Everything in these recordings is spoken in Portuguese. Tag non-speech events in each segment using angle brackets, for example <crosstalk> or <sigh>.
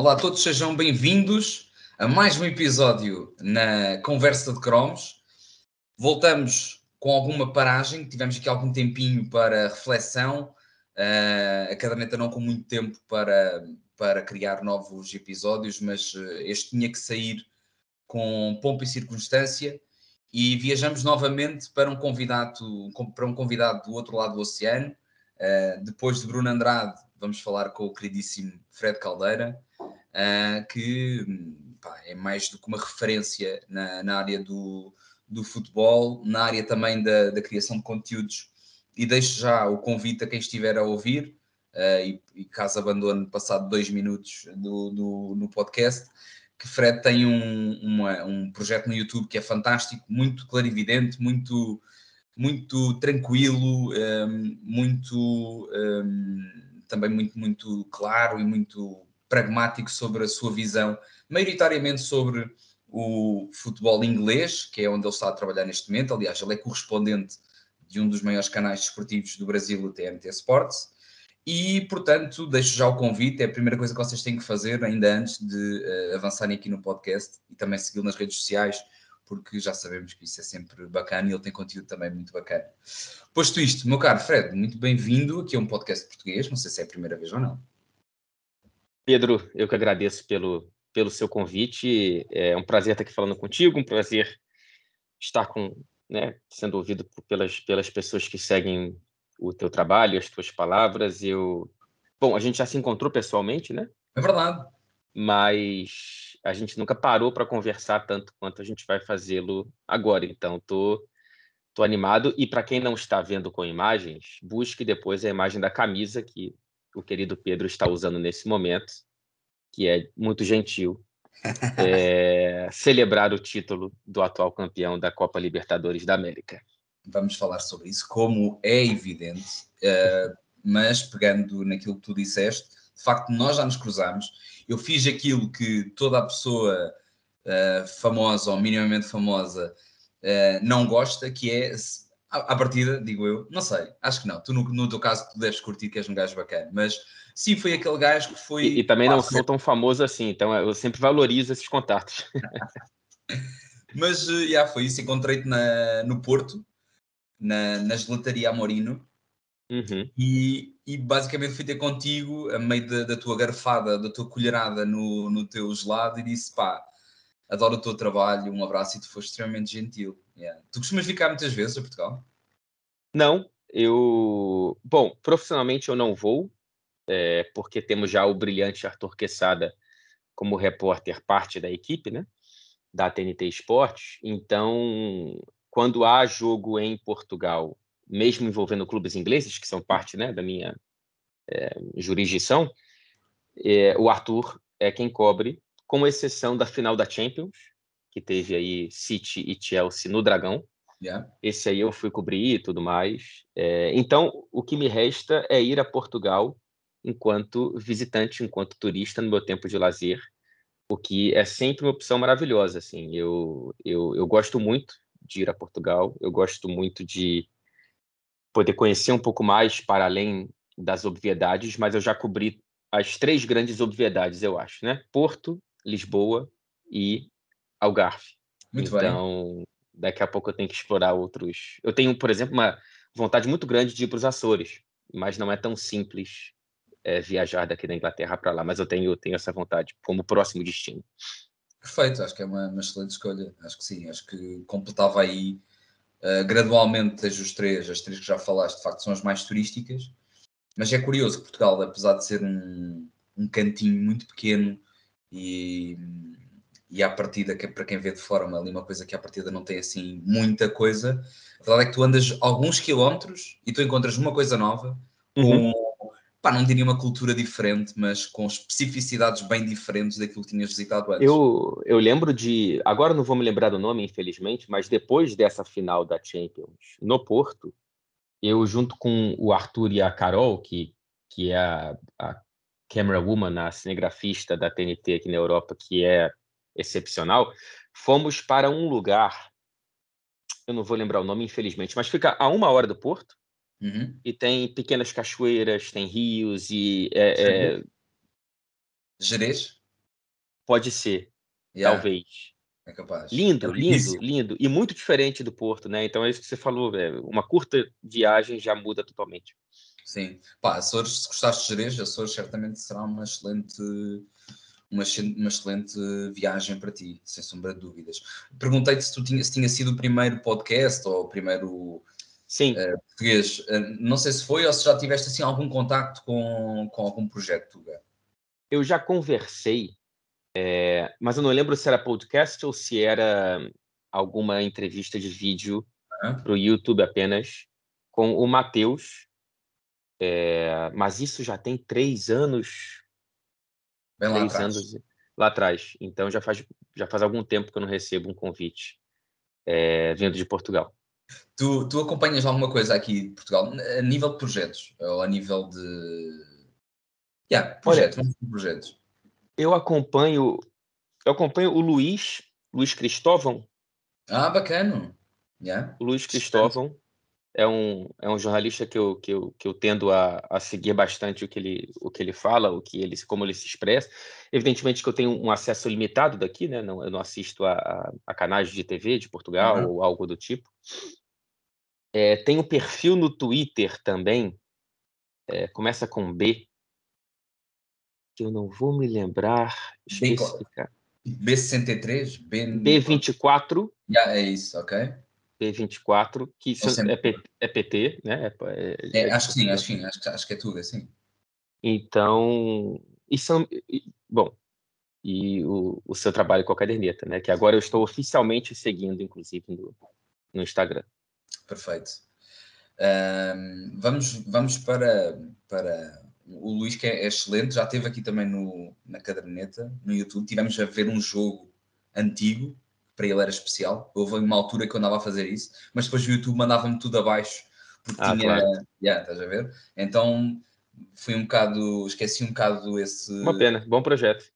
Olá a todos, sejam bem-vindos a mais um episódio na Conversa de Cromos. Voltamos com alguma paragem, tivemos aqui algum tempinho para reflexão, uh, a caderneta não com muito tempo para, para criar novos episódios, mas uh, este tinha que sair com pompa e circunstância e viajamos novamente para um convidado, para um convidado do outro lado do oceano. Uh, depois de Bruno Andrade, vamos falar com o queridíssimo Fred Caldeira, uh, que pá, é mais do que uma referência na, na área do, do futebol, na área também da, da, criação de conteúdos. E deixo já o convite a quem estiver a ouvir, uh, e, e, caso abandone passado dois minutos do, do, no podcast, que Fred tem um, uma, um projeto no YouTube que é fantástico, muito clarividente, muito, muito tranquilo, ehm, muito também muito, muito claro e muito pragmático sobre a sua visão, maioritariamente sobre o futebol inglês, que é onde ele está a trabalhar neste momento. Aliás, ele é correspondente de um dos maiores canais desportivos do Brasil, o TNT Sports. E, portanto, deixo já o convite, é a primeira coisa que vocês têm que fazer ainda antes de uh, avançarem aqui no podcast e também segui-lo nas redes sociais, porque já sabemos que isso é sempre bacana e ele tem conteúdo também muito bacana. Posto isto, meu caro Fred, muito bem-vindo aqui a um podcast português, não sei se é a primeira vez ou não. Pedro, eu que agradeço pelo, pelo seu convite, é um prazer estar aqui falando contigo, um prazer estar com, né, sendo ouvido pelas, pelas pessoas que seguem o teu trabalho, as tuas palavras. Eu, bom, a gente já se encontrou pessoalmente, né? É verdade. Mas a gente nunca parou para conversar tanto quanto a gente vai fazê-lo agora. Então, tô tô animado e para quem não está vendo com imagens, busque depois a imagem da camisa que o querido Pedro está usando nesse momento, que é muito gentil. <laughs> É, celebrar o título do atual campeão da Copa Libertadores da América vamos falar sobre isso, como é evidente, uh, mas pegando naquilo que tu disseste, de facto nós já nos cruzamos, eu fiz aquilo que toda a pessoa uh, famosa ou minimamente famosa uh, não gosta, que é à partida, digo eu, não sei, acho que não. Tu, no, no teu caso, tu deves curtir que és um gajo bacana, mas sim, foi aquele gajo que foi. E, e também não sou tão famoso assim, então eu sempre valorizo esses contatos. <laughs> mas já yeah, foi isso, encontrei-te no Porto, na, na gelataria Amorino. Uhum. E, e, basicamente fui ter contigo a meio da, da, tua garfada, da tua colherada no, no teu gelado e disse: pá, adoro o teu trabalho, um abraço e tu foste extremamente gentil. Yeah. Tu costumas ficar muitas vezes a Portugal? Não, eu. Bom, profissionalmente eu não vou, é, porque temos já o brilhante Arthur Quesada como repórter, parte da equipe, né? Da TNT Esportes. Então, quando há jogo em Portugal, mesmo envolvendo clubes ingleses, que são parte né, da minha é, jurisdição, é, o Arthur é quem cobre, com exceção da final da Champions, que teve aí City e Chelsea no Dragão. Yeah. Esse aí eu fui cobrir e tudo mais. É, então, o que me resta é ir a Portugal enquanto visitante, enquanto turista no meu tempo de lazer, o que é sempre uma opção maravilhosa. Assim, eu, eu, eu gosto muito de ir a Portugal. Eu gosto muito de poder conhecer um pouco mais para além das obviedades, mas eu já cobri as três grandes obviedades, eu acho, né? Porto, Lisboa e Algarve. Muito então, bem. daqui a pouco eu tenho que explorar outros. Eu tenho, por exemplo, uma vontade muito grande de ir para os Açores, mas não é tão simples é, viajar daqui da Inglaterra para lá. Mas eu tenho, tenho essa vontade como próximo destino. Perfeito, acho que é uma, uma excelente escolha. Acho que sim, acho que completava aí uh, gradualmente desde os três, as três que já falaste, de facto são as mais turísticas. Mas é curioso que Portugal, apesar de ser um, um cantinho muito pequeno e, e à partida, que é para quem vê de fora, ali uma coisa que à partida não tem assim muita coisa, a verdade é que tu andas alguns quilómetros e tu encontras uma coisa nova, uhum. com pá, não diria uma cultura diferente, mas com especificidades bem diferentes daquilo que tinhas visitado antes. Eu, eu lembro de. Agora não vou me lembrar do nome, infelizmente, mas depois dessa final da Champions no Porto, eu, junto com o Arthur e a Carol, que, que é a, a camera woman, a cinegrafista da TNT aqui na Europa, que é excepcional, fomos para um lugar. Eu não vou lembrar o nome, infelizmente, mas fica a uma hora do Porto Uhum. E tem pequenas cachoeiras, tem rios e. É, é... Jerez? Pode ser, yeah. talvez. É capaz. Lindo, é lindo, lindo. E muito diferente do Porto, né? Então é isso que você falou, velho. Uma curta viagem já muda totalmente. Sim. Pá, Açores, se gostaste de Jerez, Açores certamente será uma excelente, uma, uma excelente viagem para ti, sem sombra de dúvidas. Perguntei-te se, tu tinha, se tinha sido o primeiro podcast ou o primeiro Sim. Uh, português. Uh, não sei se foi ou se já tiveste assim algum contacto com, com algum projeto, Tuga. Eu já conversei é, mas eu não lembro se era podcast ou se era alguma entrevista de vídeo uhum. para o YouTube apenas com o Matheus. É, mas isso já tem três anos. Bem três lá anos lá atrás. Então já faz, já faz algum tempo que eu não recebo um convite é, vindo de Portugal. Tu, tu acompanhas alguma coisa aqui de Portugal a nível de projetos ou a nível de. Yeah, projetos, Olha, projetos eu acompanho, eu acompanho o Luiz, Luiz Cristóvão. Ah, bacana. Yeah. O Luiz Cristóvão é um, é um jornalista que eu, que eu, que eu tendo a, a seguir bastante o que, ele, o que ele fala, o que ele, como ele se expressa. Evidentemente que eu tenho um acesso limitado daqui, né? Não, eu não assisto a, a, a canais de TV de Portugal uhum. ou algo do tipo. É, tem um perfil no Twitter também, é, começa com B, que eu não vou me lembrar especificar. B63? B... B24. Yeah, é isso, ok. B24, que é, P, é, PT, né? É, é, é, acho que sim, acho que sim, acho, acho que é tudo assim. Então, e são, bom, e o, o seu trabalho com a caderneta, né? Que agora eu estou oficialmente seguindo, inclusive, no, no Instagram. Perfeito. Um, vamos, vamos para, para o Luís, que é, excelente, já esteve aqui também no, na caderneta, no YouTube. Tivemos a ver um jogo antigo, para ele era especial. Houve uma altura que eu andava a fazer isso, mas depois o YouTube mandava-me tudo abaixo, porque ah, tinha. Claro. Yeah, estás a ver? Então fui um bocado. Esqueci um bocado esse. Uma pena, bom projeto.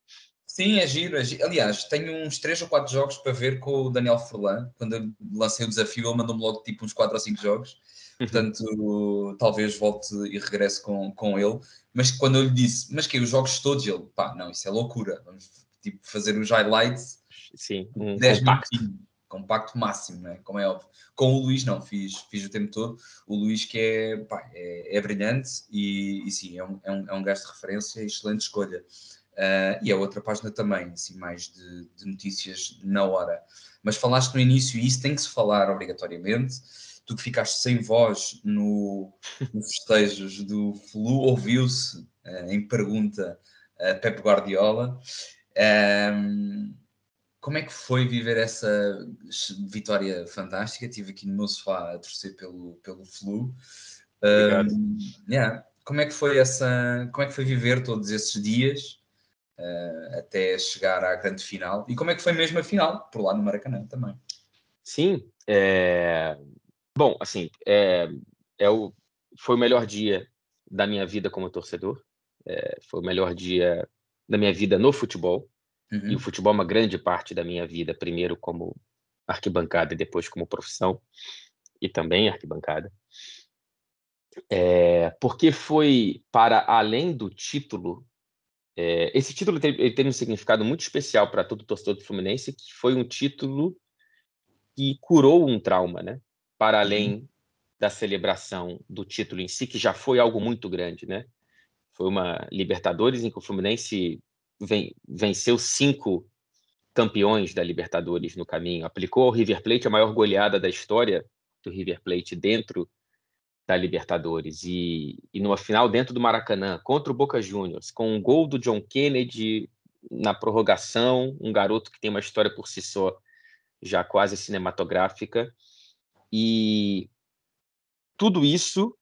Sim, é giro, é giro. Aliás, tenho uns 3 ou 4 jogos para ver com o Daniel Furlan. Quando eu lancei o desafio, ele mandou-me logo tipo uns 4 ou 5 jogos. Portanto, talvez volte e regresse com, com ele. Mas quando eu lhe disse, mas que os jogos todos, ele, pá, não, isso é loucura. Vamos tipo, fazer os highlights. Sim, um 10 compacto. Compacto máximo, né? como é óbvio. Com o Luís, não, fiz, fiz o tempo todo. O Luís, que é, pá, é, é brilhante e, e sim, é um, é, um, é um gajo de referência, excelente escolha. Uh, e a outra página também, assim, mais de, de notícias na hora. Mas falaste no início, e isso tem que se falar obrigatoriamente tu que ficaste sem voz no, nos festejos do Flu, ouviu-se uh, em pergunta a Pep Guardiola. Um, como é que foi viver essa vitória fantástica? Estive aqui no meu sofá a torcer pelo, pelo Flu. Um, yeah. Como é que foi essa? Como é que foi viver todos esses dias uh, até chegar à grande final? E como é que foi mesmo a final por lá no Maracanã também? Sim, é... Bom, assim, é, é o, foi o melhor dia da minha vida como torcedor. É, foi o melhor dia da minha vida no futebol. Uhum. E o futebol é uma grande parte da minha vida, primeiro como arquibancada e depois como profissão, e também arquibancada. É, porque foi para além do título. É, esse título tem, ele tem um significado muito especial para todo torcedor do Fluminense, que foi um título que curou um trauma, né? para uhum. além da celebração do título em si, que já foi algo muito grande, né? Foi uma Libertadores em que o Fluminense venceu cinco campeões da Libertadores no caminho, aplicou ao River Plate a maior goleada da história do River Plate dentro da Libertadores. E, e numa final dentro do Maracanã contra o Boca Juniors, com um gol do John Kennedy na prorrogação, um garoto que tem uma história por si só já quase cinematográfica. E tudo isso,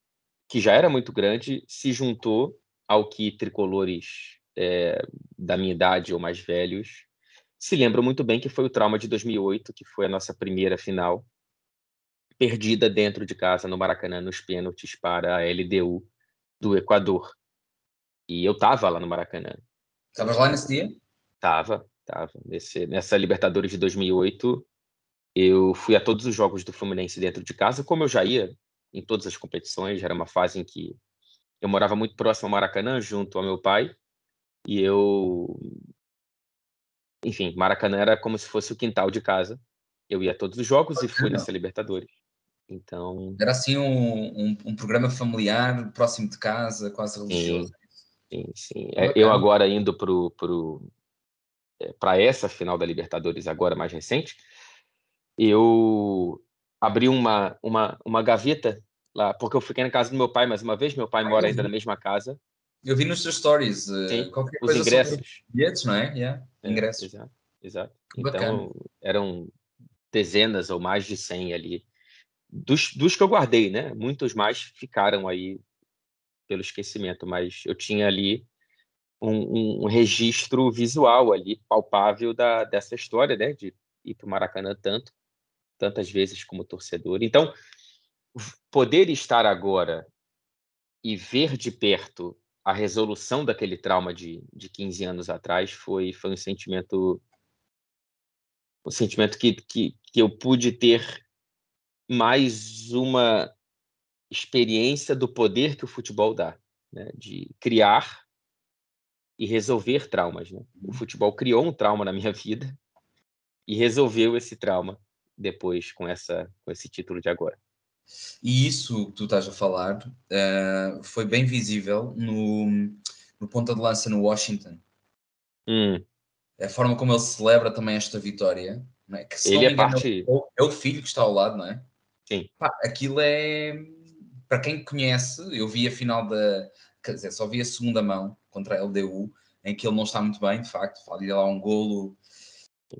que já era muito grande, se juntou ao que tricolores é, da minha idade ou mais velhos se lembram muito bem que foi o trauma de 2008, que foi a nossa primeira final, perdida dentro de casa no Maracanã nos pênaltis para a LDU do Equador. E eu estava lá no Maracanã. Estavas lá nesse dia? Tava, tava. Nesse, nessa Libertadores de 2008, eu fui a todos os jogos do Fluminense dentro de casa, como eu já ia em todas as competições. Era uma fase em que eu morava muito próximo ao Maracanã, junto ao meu pai, e eu enfim, Maracanã era como se fosse o quintal de casa. Eu ia a todos os jogos e fui nessa Libertadores. Então. Era assim um, um, um, programa familiar, próximo de casa, quase religioso. Sim, sim. É, eu agora indo para pro, é, para essa final da Libertadores, agora mais recente, eu abri uma, uma, uma gaveta lá, porque eu fiquei na casa do meu pai mais uma vez, meu pai mora ainda na mesma casa. Eu vi nos seus stories, Sim, qualquer os ingressos. Bilhetes, não é? Yeah, é, ingressos. Exato, exato. Então, eram dezenas ou mais de 100 ali. Dos, dos que eu guardei, né? Muitos mais ficaram aí pelo esquecimento, mas eu tinha ali um, um, registro visual ali, palpável da, dessa história, né? De ir para o Maracanã tanto, tantas vezes como torcedor. Então, poder estar agora e ver de perto a resolução daquele trauma de, de 15 anos atrás foi, foi um sentimento um sentimento que, que, que eu pude ter mais uma experiência do poder que o futebol dá, né? de criar e resolver traumas. Né? O uhum. futebol criou um trauma na minha <laughs> vida e resolveu esse trauma depois com essa com esse título de agora. E isso que tu estás a falar uh, foi bem visível no, no ponta de lança no Washington. Hum. A forma como ele celebra também esta vitória. É? Que, ele é engano, parte... é o filho que está ao lado, não é? Sim. Pá, aquilo é. Para quem conhece, eu vi a final da. Quer dizer, só vi a segunda mão contra a LDU, em que ele não está muito bem, de facto. Falha lá um golo.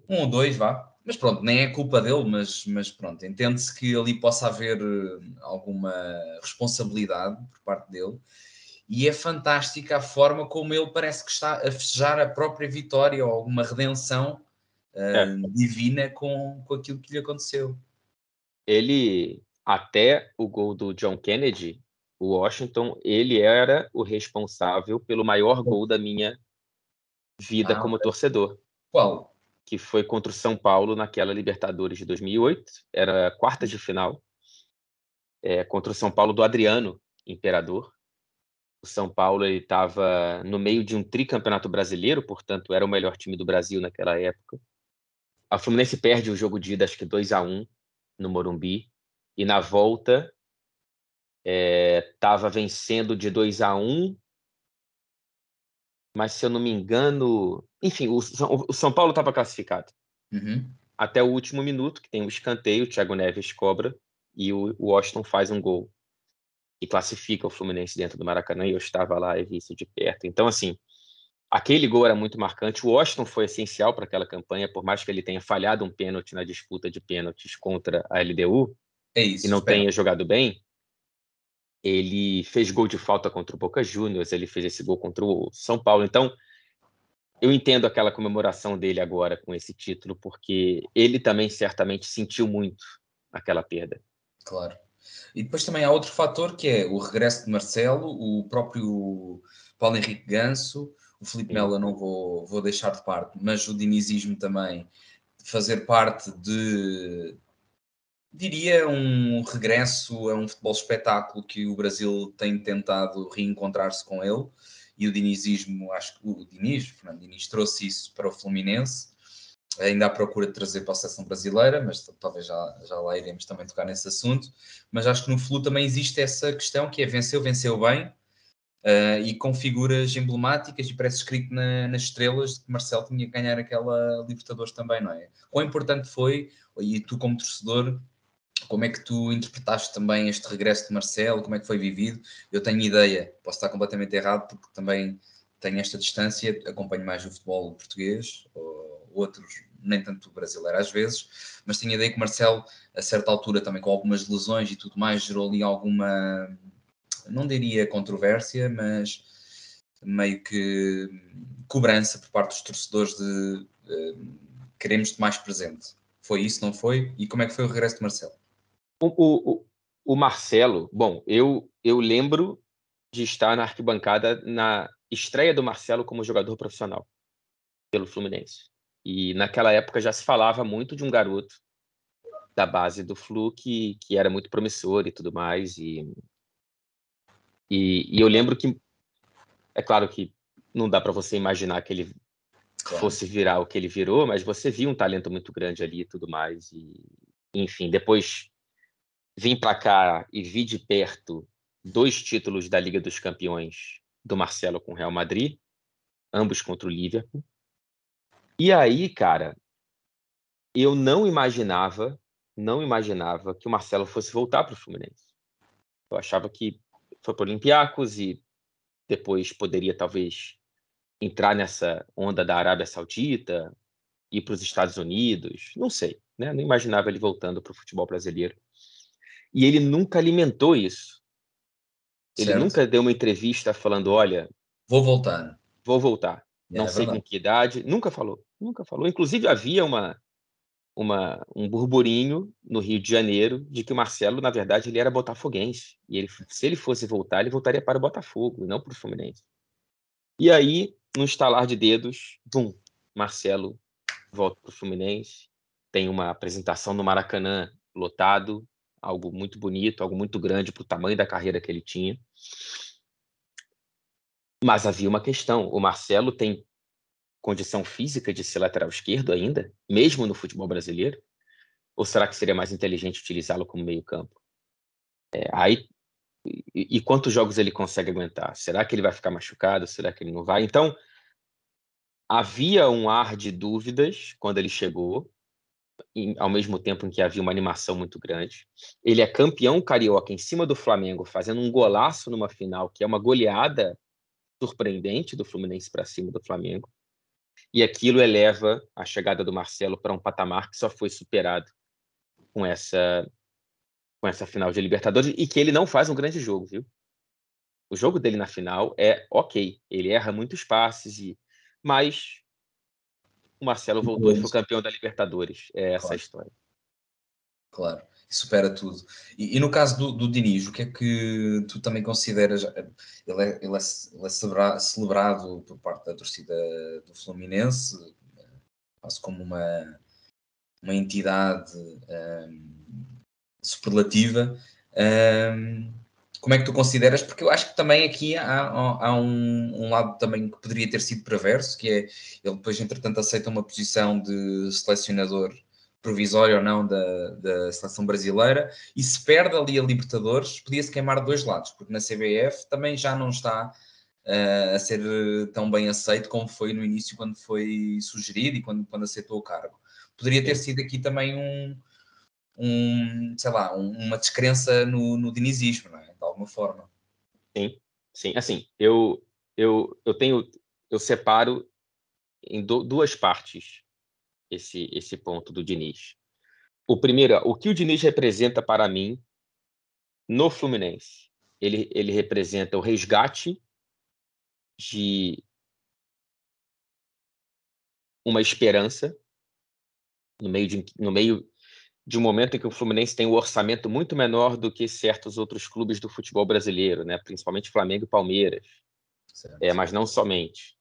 Um ou dois, vá mas pronto, nem é culpa dele, mas, mas pronto, entende-se que ali possa haver eh, alguma responsabilidade por parte dele. E é fantástica a forma como ele parece que está a festejar a própria vitória ou alguma redenção uh, é. divina com, com aquilo que lhe aconteceu. Ele, até o gol do John Kennedy, o Washington, ele era o responsável pelo maior gol da minha vida ah, como torcedor. Qual? Que foi contra o São Paulo naquela Libertadores de 2008, era quartas de final, é, contra o São Paulo do Adriano Imperador. O São Paulo estava no meio de um tricampeonato brasileiro, portanto era o melhor time do Brasil naquela época. A Fluminense perde o jogo de ida, acho que 2 a 1 no Morumbi, e na volta estava é, vencendo de 2 a 1 mas se eu não me engano, enfim, o, o São Paulo estava classificado. Uhum. Até o último minuto, que tem um escanteio, o Thiago Neves cobra e o, o Washington faz um gol e classifica o Fluminense dentro do Maracanã e eu estava lá e vi isso de perto. Então, assim, aquele gol era muito marcante. O Washington foi essencial para aquela campanha, por mais que ele tenha falhado um pênalti na disputa de pênaltis contra a LDU é isso, e não tenha jogado bem, ele fez gol de falta contra o Boca Juniors, ele fez esse gol contra o São Paulo. Então, eu entendo aquela comemoração dele agora com esse título, porque ele também certamente sentiu muito aquela perda. Claro. E depois também há outro fator que é o regresso de Marcelo, o próprio Paulo Henrique Ganso, o Felipe Melo não vou, vou deixar de parte, mas o dinizismo também fazer parte de diria um regresso a um futebol espetáculo que o Brasil tem tentado reencontrar-se com ele. E o dinizismo, acho que o Diniz, Fernando Diniz trouxe isso para o Fluminense, ainda à procura de trazer para a seleção brasileira, mas talvez já, já lá iremos também tocar nesse assunto, mas acho que no Flu também existe essa questão que é venceu, venceu bem, uh, e com figuras emblemáticas e parece escrito na, nas estrelas que Marcelo tinha que ganhar aquela Libertadores também, não é? Quão importante foi, e tu como torcedor, como é que tu interpretaste também este regresso de Marcelo? Como é que foi vivido? Eu tenho ideia, posso estar completamente errado, porque também tenho esta distância, acompanho mais o futebol português, ou outros, nem tanto brasileiro às vezes, mas tenho ideia que Marcelo, a certa altura, também com algumas lesões e tudo mais, gerou ali alguma, não diria controvérsia, mas meio que cobrança por parte dos torcedores de uh, queremos-te mais presente. Foi isso, não foi? E como é que foi o regresso de Marcelo? O, o, o Marcelo, bom, eu, eu lembro de estar na arquibancada na estreia do Marcelo como jogador profissional pelo Fluminense. E naquela época já se falava muito de um garoto da base do Flu que, que era muito promissor e tudo mais. E, e, e eu lembro que, é claro que não dá para você imaginar que ele claro. fosse virar o que ele virou, mas você viu um talento muito grande ali e tudo mais. E, enfim, depois vim para cá e vi de perto dois títulos da Liga dos Campeões do Marcelo com o Real Madrid, ambos contra o Liverpool. E aí, cara, eu não imaginava, não imaginava que o Marcelo fosse voltar para o Fluminense. Eu achava que foi para o Olympiacos e depois poderia talvez entrar nessa onda da Arábia Saudita, ir para os Estados Unidos, não sei, né? Não imaginava ele voltando para o futebol brasileiro. E ele nunca alimentou isso. Ele certo. nunca deu uma entrevista falando, olha, vou voltar. Vou voltar. É, não é sei verdade. com que idade, nunca falou, nunca falou. Inclusive havia uma uma, um burburinho no Rio de Janeiro de que o Marcelo, na verdade, ele era botafoguense. E ele, se ele fosse voltar, ele voltaria para o Botafogo, e não para o Fluminense. E aí, no estalar de dedos, bum, Marcelo volta para o Fluminense, tem uma apresentação no Maracanã lotado, algo muito bonito, algo muito grande para o tamanho da carreira que ele tinha. Mas havia uma questão: o Marcelo tem condição física de ser lateral esquerdo ainda, mesmo no futebol brasileiro? Ou será que seria mais inteligente utilizá-lo como meio-campo? É, aí, e, e, quantos jogos ele consegue aguentar? Será que ele vai ficar machucado? Será que ele não vai? Então, havia um ar de dúvidas quando ele chegou, em, ao mesmo tempo em que havia uma animação muito grande. Ele é campeão carioca em cima do Flamengo, fazendo um golaço numa final, que é uma goleada surpreendente do Fluminense para cima do Flamengo. E aquilo eleva a chegada do Marcelo para um patamar que só foi superado com essa com essa final de Libertadores e que ele não faz um grande jogo, viu? O jogo dele na final é ok, ele erra muitos passes e mas o Marcelo voltou e foi campeão da Libertadores. É essa claro. a história. Claro, supera tudo. E, e no caso do, do, Diniz, o que é que tu também consideras? Ele é, ele é, ele é celebrado por parte da torcida do Fluminense, quase como uma, uma entidade um, superlativa. Um, como é que tu consideras? Porque eu acho que também aqui há, há um, um, lado também que poderia ter sido perverso, que é ele depois, entretanto, aceita uma posição de selecionador provisório ou não da, da seleção brasileira e se perde ali a Libertadores, podia-se queimar de dois lados, porque na CBF também já não está uh, a ser tão bem aceito como foi no início quando foi sugerido e quando, quando aceitou o cargo. Poderia ter sido aqui também um, um sei lá, um, uma descrença no, no dinizismo, não é? De alguma forma. Sim, sim. Assim, eu, eu, eu tenho, eu separo em do, duas partes esse, esse ponto do Diniz. O primeiro, o que o Diniz representa para mim no Fluminense? Ele, ele representa o resgate de uma esperança no meio de, no meio de um momento em que o Fluminense tem um orçamento muito menor do que certos outros clubes do futebol brasileiro, né? principalmente Flamengo e Palmeiras, é, mas não somente.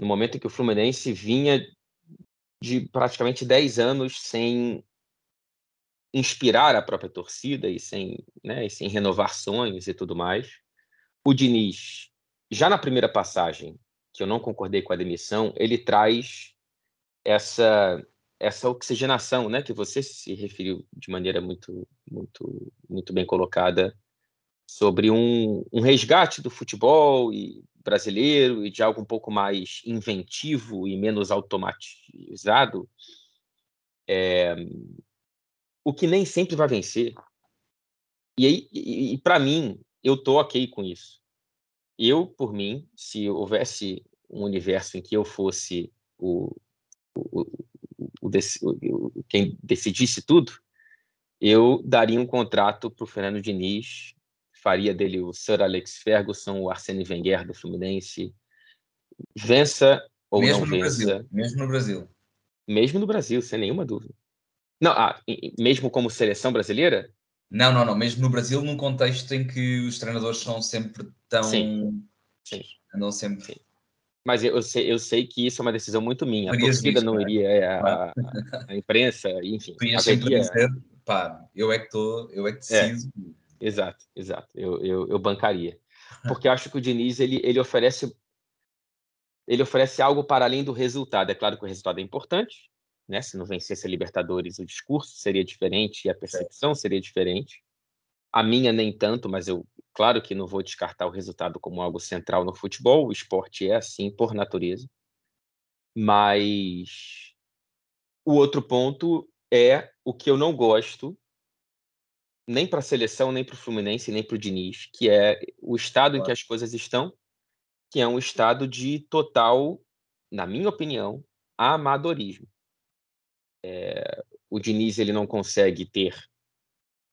No momento em que o Fluminense vinha de praticamente 10 anos sem inspirar a própria torcida e sem, né, e sem renovar sonhos e tudo mais. O Diniz, já na primeira passagem, que eu não concordei com a demissão, ele traz essa essa oxigenação, né, que você se referiu de maneira muito muito muito bem colocada sobre um, um resgate do futebol e brasileiro e de algo um pouco mais inventivo e menos automatizado, é, o que nem sempre vai vencer. E, aí, e, e para mim, eu tô ok com isso. Eu, por mim, se houvesse um universo em que eu fosse o, o, o, quem decidisse tudo, eu daria um contrato para o Fernando Diniz faria dele o Sir Alex Ferguson, o Arsene Wenger do Fluminense. Vença ou mesmo não vença. Brasil, mesmo no Brasil. Mesmo no Brasil, sem nenhuma dúvida. Não, ah, mesmo como seleção brasileira? Não, não, não. Mesmo no Brasil, num contexto em que os treinadores são sempre tão. Sim. Sim. Andam sempre. Sim. Mas eu sei, eu sei que isso é uma decisão muito minha. A torcida não iria, é, a, a, imprensa, enfim. Tu ias haveria... dizer, pá, eu é que estou, eu é que decido. É. Exato, exato. Eu, eu, eu bancaria. <laughs> Porque acho que o Diniz ele, ele oferece. ele oferece algo para além do resultado. É claro que o resultado é importante, né? Se não vencesse a Libertadores, o discurso seria diferente e a percepção seria diferente. A minha nem tanto, mas eu, claro que não vou descartar o resultado como algo central no futebol. O esporte é assim por natureza. Mas o outro ponto é o que eu não gosto nem para a seleção, nem para o Fluminense, nem para o Diniz, que é o estado claro. em que as coisas estão, que é um estado de total, na minha opinião, amadorismo. É, o Diniz ele não consegue ter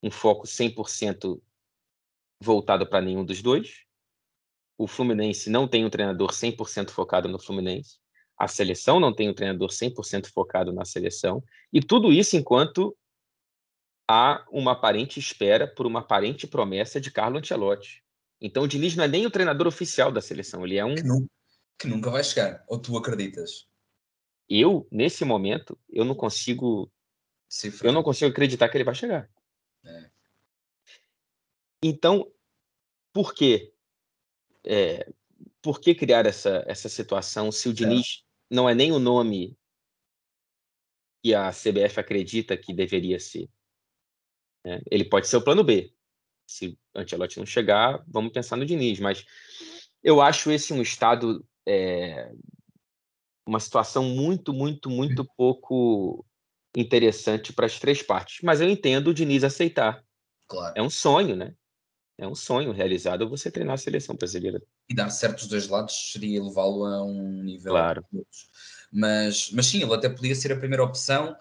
um foco 100% voltado para nenhum dos dois. O Fluminense não tem um treinador 100% focado no Fluminense. A seleção não tem um treinador 100% focado na seleção. E tudo isso enquanto há uma aparente espera por uma aparente promessa de Carlo Ancelotti. Então o Diniz não é nem o treinador oficial da seleção, ele é um. Que, nu que nunca vai chegar, ou tu acreditas? Eu, nesse momento, eu não consigo. Cifra. Eu não consigo acreditar que ele vai chegar. É. Então, por quê? É, por que criar essa, essa situação se o Diniz é. não é nem o nome que a CBF acredita que deveria ser? Né? Ele pode ser o plano B. Se o Ancelotti não chegar, vamos pensar no Diniz. Mas eu acho esse um estado, é, uma situação muito, muito, muito pouco interessante para as três partes. Mas eu entendo o Diniz aceitar. Claro. É um sonho, né? É um sonho realizado você treinar a seleção brasileira. E dar certo dos dois lados seria levá-lo a um nível. Claro. Mas, mas sim, ele até podia ser a primeira opção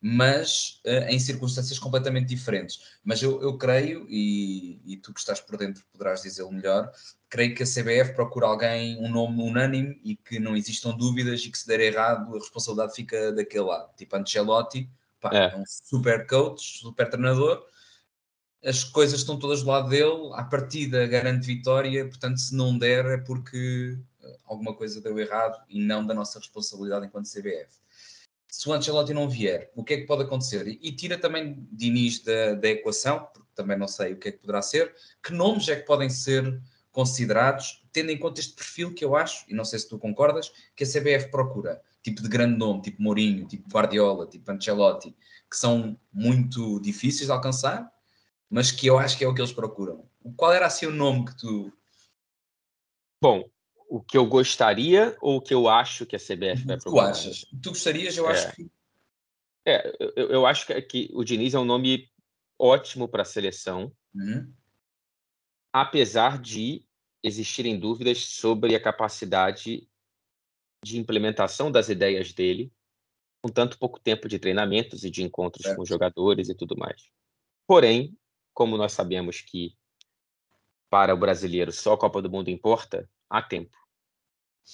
mas uh, em circunstâncias completamente diferentes. Mas eu, eu creio, e, e, tu que estás por dentro poderás dizê-lo melhor, creio que a CBF procura alguém, um nome unânime e que não existam dúvidas e que se der errado a responsabilidade fica daquele lado. Tipo Ancelotti, pá, é. é um super coach, super treinador, as coisas estão todas do lado dele, à partida garante vitória, portanto se não der é porque eh, alguma coisa deu errado e não da nossa responsabilidade enquanto CBF se o Ancelotti não vier, o que é que pode acontecer? E, tira também Diniz da, da equação, porque também não sei o que é que poderá ser, que nomes é que podem ser considerados, tendo em conta este perfil que eu acho, e não sei se tu concordas, que a CBF procura, tipo de grande nome, tipo Mourinho, tipo Guardiola, tipo Ancelotti, que são muito difíceis de alcançar, mas que eu acho que é o que eles procuram. Qual era assim o nome que tu... Bom, o que eu gostaria ou o que eu acho que a CBF vai procurar? Tu achas? Tu gostarias? Eu é. acho que. É, eu, eu acho que, que, o Diniz é um nome ótimo para a seleção, uhum. apesar de existirem dúvidas sobre a capacidade de implementação das ideias dele, com tanto pouco tempo de treinamentos e de encontros é. com jogadores e tudo mais. Porém, como nós sabemos que para o brasileiro só a Copa do Mundo importa, há tempo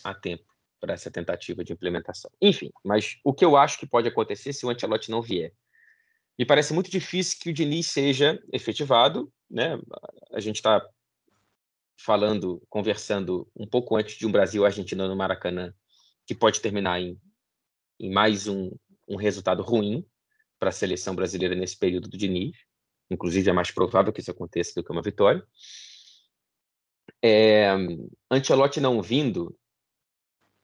há tempo para essa tentativa de implementação. Enfim, mas o que eu acho que pode acontecer se o Ancelotti não vier? Me parece muito difícil que o Diniz seja efetivado, né? A gente está falando, conversando um pouco antes de um Brasil-Argentina no Maracanã, que pode terminar em, em mais um, um resultado ruim para a seleção brasileira nesse período do Diniz. Inclusive, é mais provável que isso aconteça do que uma vitória. É, não vindo,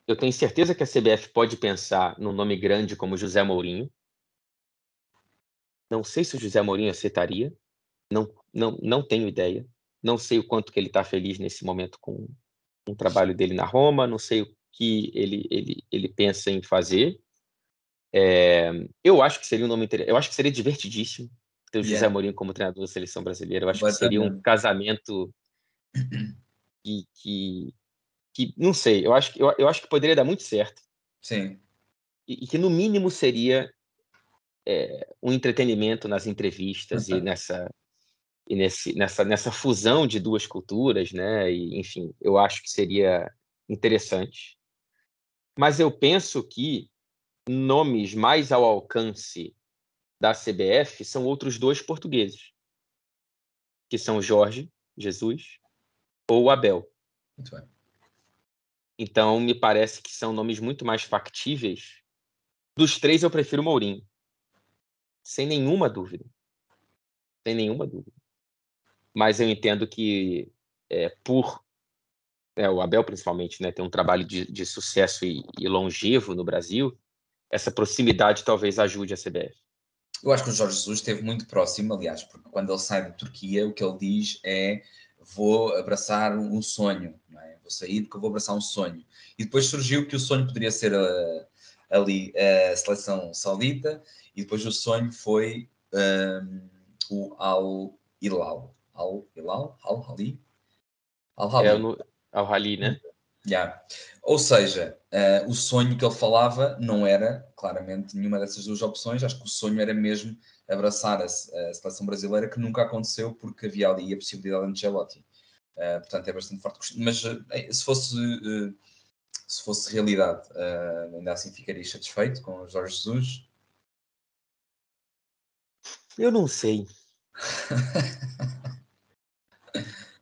eu tenho certeza que a CBF pode pensar num nome grande como José Mourinho. Não sei se o José Mourinho aceitaria. Não, não, não tenho ideia. Não sei o quanto que ele está feliz nesse momento com, o trabalho dele na Roma. Não sei o que ele, ele, ele pensa em fazer. É, eu acho que seria um nome interessante. Eu acho que seria divertidíssimo ter o yeah. José Mourinho como treinador da seleção brasileira. Eu acho que seria um casamento <clears throat> que, que, que não sei, eu acho, eu, eu acho que poderia dar muito certo. Sim. E, e que no mínimo seria é, um entretenimento nas entrevistas uhum. e nessa e nesse, nessa, nessa fusão de duas culturas, né? E, enfim, eu acho que seria interessante. Mas eu penso que nomes mais ao alcance da CBF são outros dois portugueses, que são Jorge Jesus ou Abel. Muito bem. Então, me parece que são nomes muito mais factíveis. Dos três, eu prefiro o Mourinho. Sem nenhuma dúvida. Sem nenhuma dúvida. Mas eu entendo que, é, por é, o Abel principalmente, né, tem um trabalho de, de sucesso e, e, longevo no Brasil, essa proximidade talvez ajude a CBF. Eu acho que o Jorge Jesus esteve muito próximo, aliás, porque quando ele sai da Turquia, o que ele diz é vou abraçar um sonho, é? vou sair porque vou abraçar um sonho. E depois surgiu que o sonho poderia ser a, ali a seleção saudita, e depois o sonho foi um, o Al Hilal. Al Hilal? Al Hali? Al Hali. É no, Al Hali, né? Yeah. Ou seja, uh, o sonho que ele falava não era claramente nenhuma dessas duas opções. Acho que o sonho era mesmo abraçar a, a seleção brasileira, que nunca aconteceu porque havia ali a possibilidade de Ancelotti. Uh, portanto, é bastante forte. Mas uh, se fosse se fosse realidade, ainda assim ficaria satisfeito com o Jorge Jesus? Eu não sei. <laughs>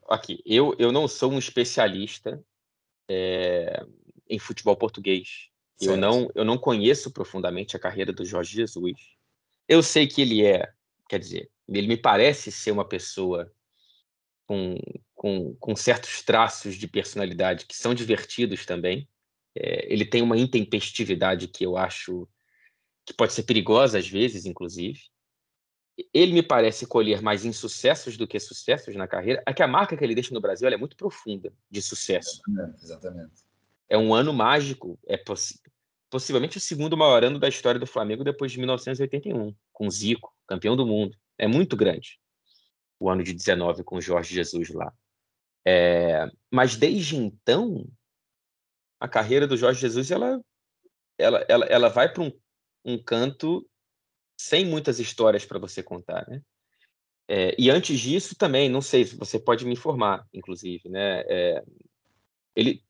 Aqui, eu, eu não sou um especialista é, em futebol português. Eu não, eu não conheço profundamente a carreira do Jorge Jesus. Eu sei que ele é, quer dizer, ele me parece ser uma pessoa com, com, com certos traços de personalidade que são divertidos também. É, ele tem uma intempestividade que eu acho que pode ser perigosa às vezes, inclusive ele me parece colher mais insucessos do que sucessos na carreira. É que a marca que ele deixa no Brasil é muito profunda de sucesso. Exatamente, exatamente. É um ano mágico, é possivelmente o segundo maior ano da história do Flamengo depois de 1981, com Zico, campeão do mundo. É muito grande o ano de 19 com Jorge Jesus lá. É, mas desde então, a carreira do Jorge Jesus ela, ela, ela, ela vai para um, um canto sem muitas histórias para você contar, né? É, e antes disso também, não sei, se você pode me informar, inclusive, né? É, ele,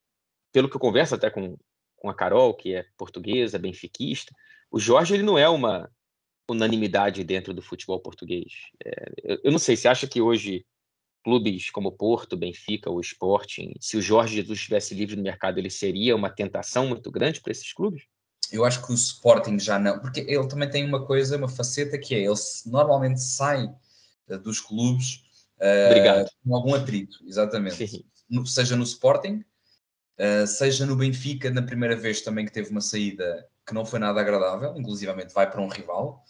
pelo que eu converso até com, com a Carol, que é portuguesa, benfiquista, o Jorge ele não é uma unanimidade dentro do futebol português. É, eu, eu, não sei, você acha que hoje clubes como Porto, Benfica ou Sporting, se o Jorge Jesus estivesse livre no mercado, ele seria uma tentação muito grande para esses clubes? eu acho que o Sporting já não, porque ele também tem uma coisa, uma faceta que é, ele normalmente sai uh, dos clubes uh, com algum atrito, exatamente. No, seja no Sporting, uh, seja no Benfica, na primeira vez também que teve uma saída que não foi nada agradável, inclusivamente vai para um rival.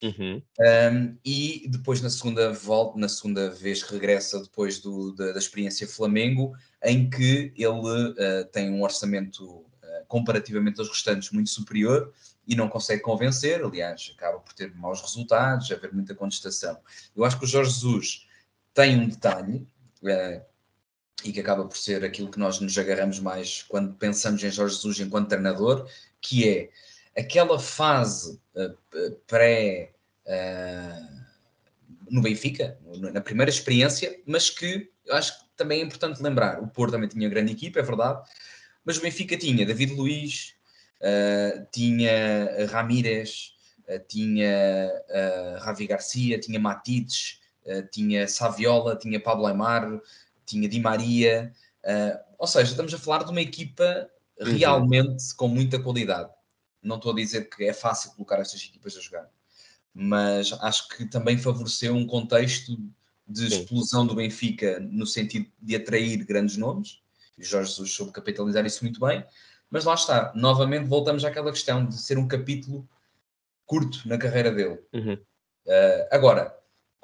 Uhum. Um, e depois na segunda volta, na segunda vez regressa depois do, da, da experiência Flamengo, em que ele tem um orçamento comparativamente aos restantes, muito superior e não consegue convencer. Aliás, acaba por ter maus resultados, haver muita contestação. Eu acho que o Jorge Jesus tem um detalhe. E que acaba por ser aquilo que nós nos agarramos mais quando pensamos em Jorge Jesus enquanto treinador, que é aquela fase uh, pré uh, no Benfica, na primeira experiência, mas que eu acho que também é importante lembrar. O Porto também tinha grande equipa, é verdade, mas o Benfica tinha David Luiz, uh, tinha Ramírez, tinha Ravi Garcia, tinha Matites, tinha Saviola, tinha Pablo Aymar, tinha Di Maria. ou seja, estamos a falar de uma equipa uhum. realmente com muita qualidade. Não estou a dizer que é fácil colocar estas equipas a jogar, mas acho que também favoreceu um contexto de explosão do Benfica no sentido de atrair grandes nomes e Jorge Jesus soube capitalizar isso muito bem. Mas lá está, novamente voltamos àquela questão de ser um capítulo curto na carreira dele. Uhum. Uh, agora,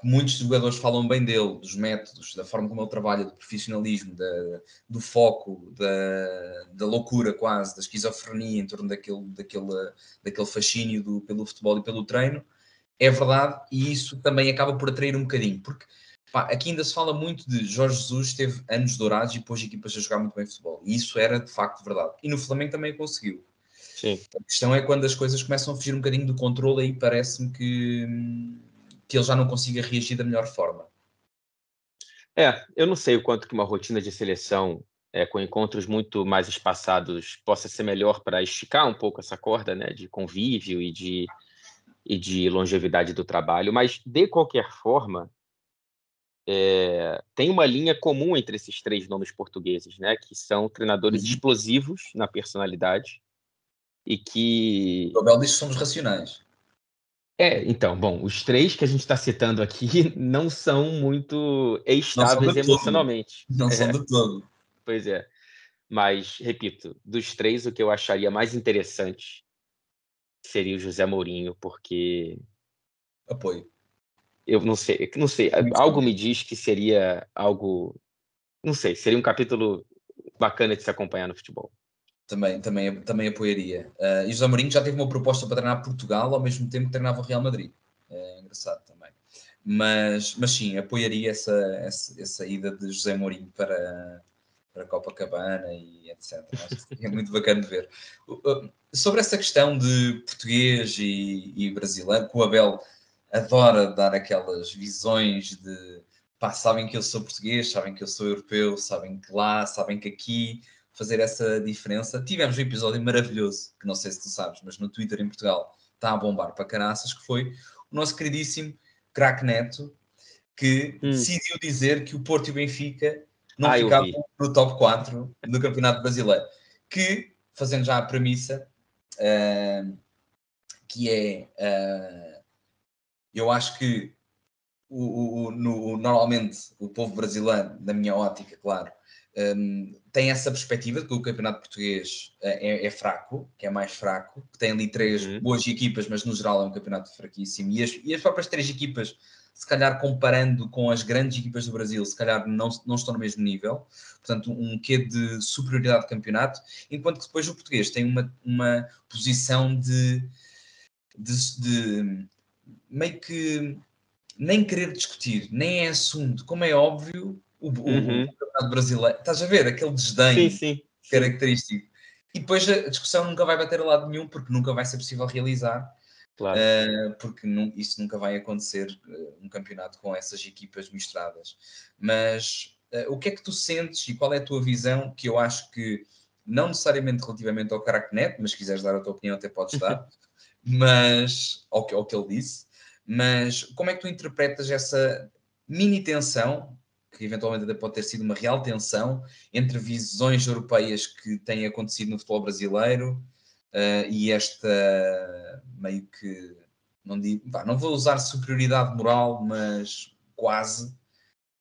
muitos jogadores falam bem dele, dos métodos, da forma como ele trabalha, do profissionalismo, da, do foco, da, da loucura quase, da esquizofrenia em torno daquele, daquele, daquele fascínio do, pelo futebol e pelo treino, é verdade, e isso também acaba por atrair um bocadinho, porque Pá, aqui ainda se fala muito de Jorge Jesus teve anos dourados e pôs equipas a jogar muito bem futebol. E isso era de facto verdade. E no Flamengo também conseguiu. Sim. A questão é quando as coisas começam a fugir um bocadinho do controle, aí parece-me que, que ele já não consiga reagir da melhor forma. É, eu não sei o quanto que uma rotina de seleção é, com encontros muito mais espaçados possa ser melhor para esticar um pouco essa corda né, de convívio e de, e de longevidade do trabalho, mas de qualquer forma, é, tem uma linha comum entre esses três nomes portugueses, né? Que são treinadores uhum. explosivos na personalidade e que. O Abel diz que somos racionais. É, então, bom, os três que a gente está citando aqui <laughs> não são muito estáveis não emocionalmente. Não é. são do todo. Pois é. Mas, repito, dos três, o que eu acharia mais interessante seria o José Mourinho, porque. Apoio. Eu não sei, não sei. Algo me diz que seria algo. Não sei, seria um capítulo bacana de se acompanhar no futebol. Também, também, também apoiaria. Uh, e José Mourinho já teve uma proposta para treinar Portugal ao mesmo tempo que treinava o Real Madrid. É engraçado também. Mas, mas sim, apoiaria essa, essa, essa ida de José Mourinho para, para Copacabana e etc. é muito bacana de ver. Sobre essa questão de português e, e brasileiro, que o Abel adora dar aquelas visões de pá, sabem que eu sou português, sabem que eu sou europeu, sabem que lá, sabem que aqui, fazer essa diferença. Tivemos um episódio maravilhoso, que não sei se tu sabes, mas no Twitter em Portugal está a bombar para caraças, que foi o nosso queridíssimo craque Neto, que hum. decidiu dizer que o Porto e o Benfica não ah, ficavam no top 4 do Campeonato Brasileiro. Que, fazendo já a premissa, uh, que é, uh, eu acho que o, o, no, normalmente o povo brasileiro, na minha ótica, claro, um, tem essa perspectiva de que o campeonato português é, é, fraco, que é mais fraco, que tem ali três uhum. boas equipas, mas no geral é um campeonato fraquíssimo. E as, e as próprias três equipas, se calhar comparando com as grandes equipas do Brasil, se calhar não, não estão no mesmo nível. Portanto, um quê de superioridade de campeonato, enquanto que depois o português tem uma, uma posição de, de, de meio que nem querer discutir, nem é assunto. Como é óbvio, o, uhum. o campeonato brasileiro. Estás a ver aquele desdém sim, sim, característico. E depois a discussão nunca vai bater a lado nenhum, porque nunca vai ser possível realizar. Claro. Uh, porque não, isso nunca vai acontecer, uh, um campeonato com essas equipas misturadas. Mas uh, o que é que tu sentes e qual é a tua visão? Que eu acho que, não necessariamente relativamente ao Cracknet, mas se quiseres dar a tua opinião, até podes dar, <laughs> mas ao que, ao que ele disse. Mas como é que tu interpretas essa mini tensão que eventualmente até pode ter sido uma real tensão entre visões europeias que têm acontecido no futebol brasileiro uh, e esta meio que não digo, pá, não vou usar superioridade moral, mas quase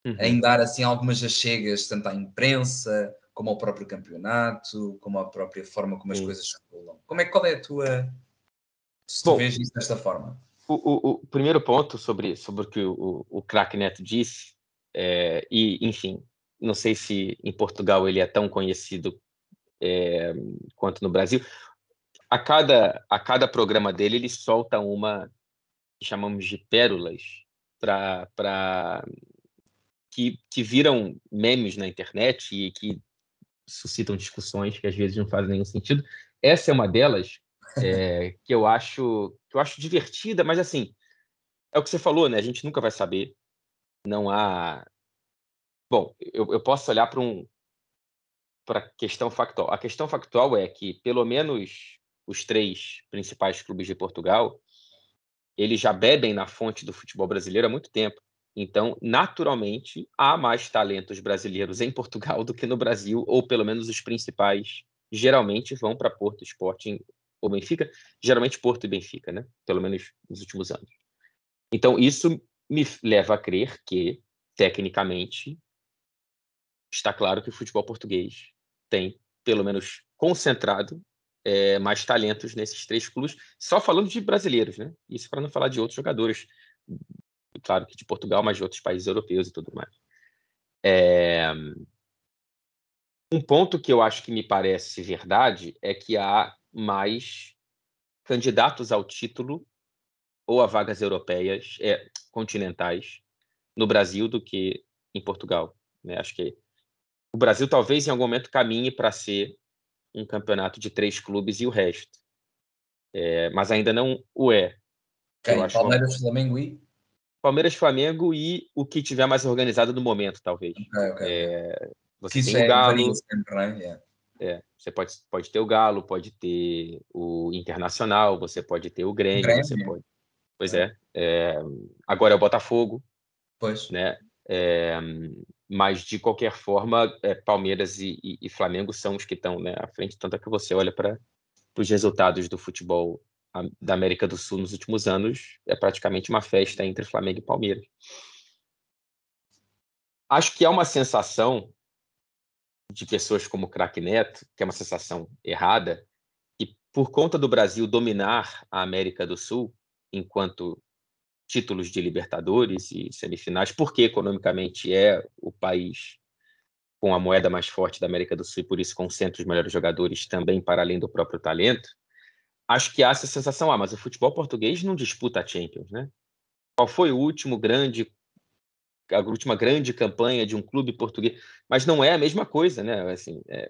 uhum. em dar assim algumas achegas tanto à imprensa como ao próprio campeonato, como à própria forma como as uhum. coisas rolam. Como é qual é a tua se tu Bom, vês isso desta forma? O, o, o, primeiro ponto sobre, sobre o que o, o craque Neto disse é, e, enfim, não sei se em Portugal ele é tão conhecido é, quanto no Brasil. A cada, a cada programa dele, ele solta uma que chamamos de pérolas para que, que viram memes na internet e que suscitam discussões que às vezes não fazem nenhum sentido. Essa é uma delas é, <laughs> que eu acho que eu acho divertida, mas assim é o que você falou, né? A gente nunca vai saber não há. Bom, eu, eu posso olhar para um para a questão factual. A questão factual é que pelo menos os três principais clubes de Portugal eles já bebem na fonte do futebol brasileiro há muito tempo. Então, naturalmente, há mais talentos brasileiros em Portugal do que no Brasil, ou pelo menos os principais geralmente vão para Porto Sporting ou Benfica, geralmente Porto e Benfica, né? Pelo menos nos últimos anos. Então, isso me leva a crer que, tecnicamente, está claro que o futebol português tem, pelo menos concentrado, é, mais talentos nesses três clubes, só falando de brasileiros, né? Isso para não falar de outros jogadores, claro que de Portugal, mas de outros países europeus e tudo mais. É... Um ponto que eu acho que me parece verdade é que há mais candidatos ao título ou a vagas europeias, é, continentais, no Brasil do que em Portugal. Né? Acho que o Brasil talvez em algum momento caminhe para ser um campeonato de três clubes e o resto. É, mas ainda não o é. Quem? Palmeiras, uma... Flamengo e? Palmeiras, Flamengo e o que tiver mais organizado no momento, talvez. Okay, okay. É, você que tem o é Galo. Sempre, né? yeah. é, você pode, pode ter o Galo, pode ter o Internacional, você pode ter o Grêmio, Grêmio. você pode Pois é. É. agora é o Botafogo. Pois. Né? É, mas, de qualquer forma, é, Palmeiras e, e, e, Flamengo são os que estão né, à frente. Tanto é que você olha para os resultados do futebol da América do Sul nos últimos anos, é praticamente uma festa entre Flamengo e Palmeiras. Acho que é uma sensação de pessoas como o craque Neto, que é uma sensação errada, e por conta do Brasil dominar a América do Sul enquanto títulos de Libertadores e semifinais, porque economicamente é o país com a moeda mais forte da América do Sul e por isso concentra os melhores jogadores também para além do próprio talento, acho que há essa sensação, ah, mas o futebol português não disputa a Champions, né? Qual foi o último grande a última grande campanha de um clube português, mas não é a mesma coisa, né? Assim, é,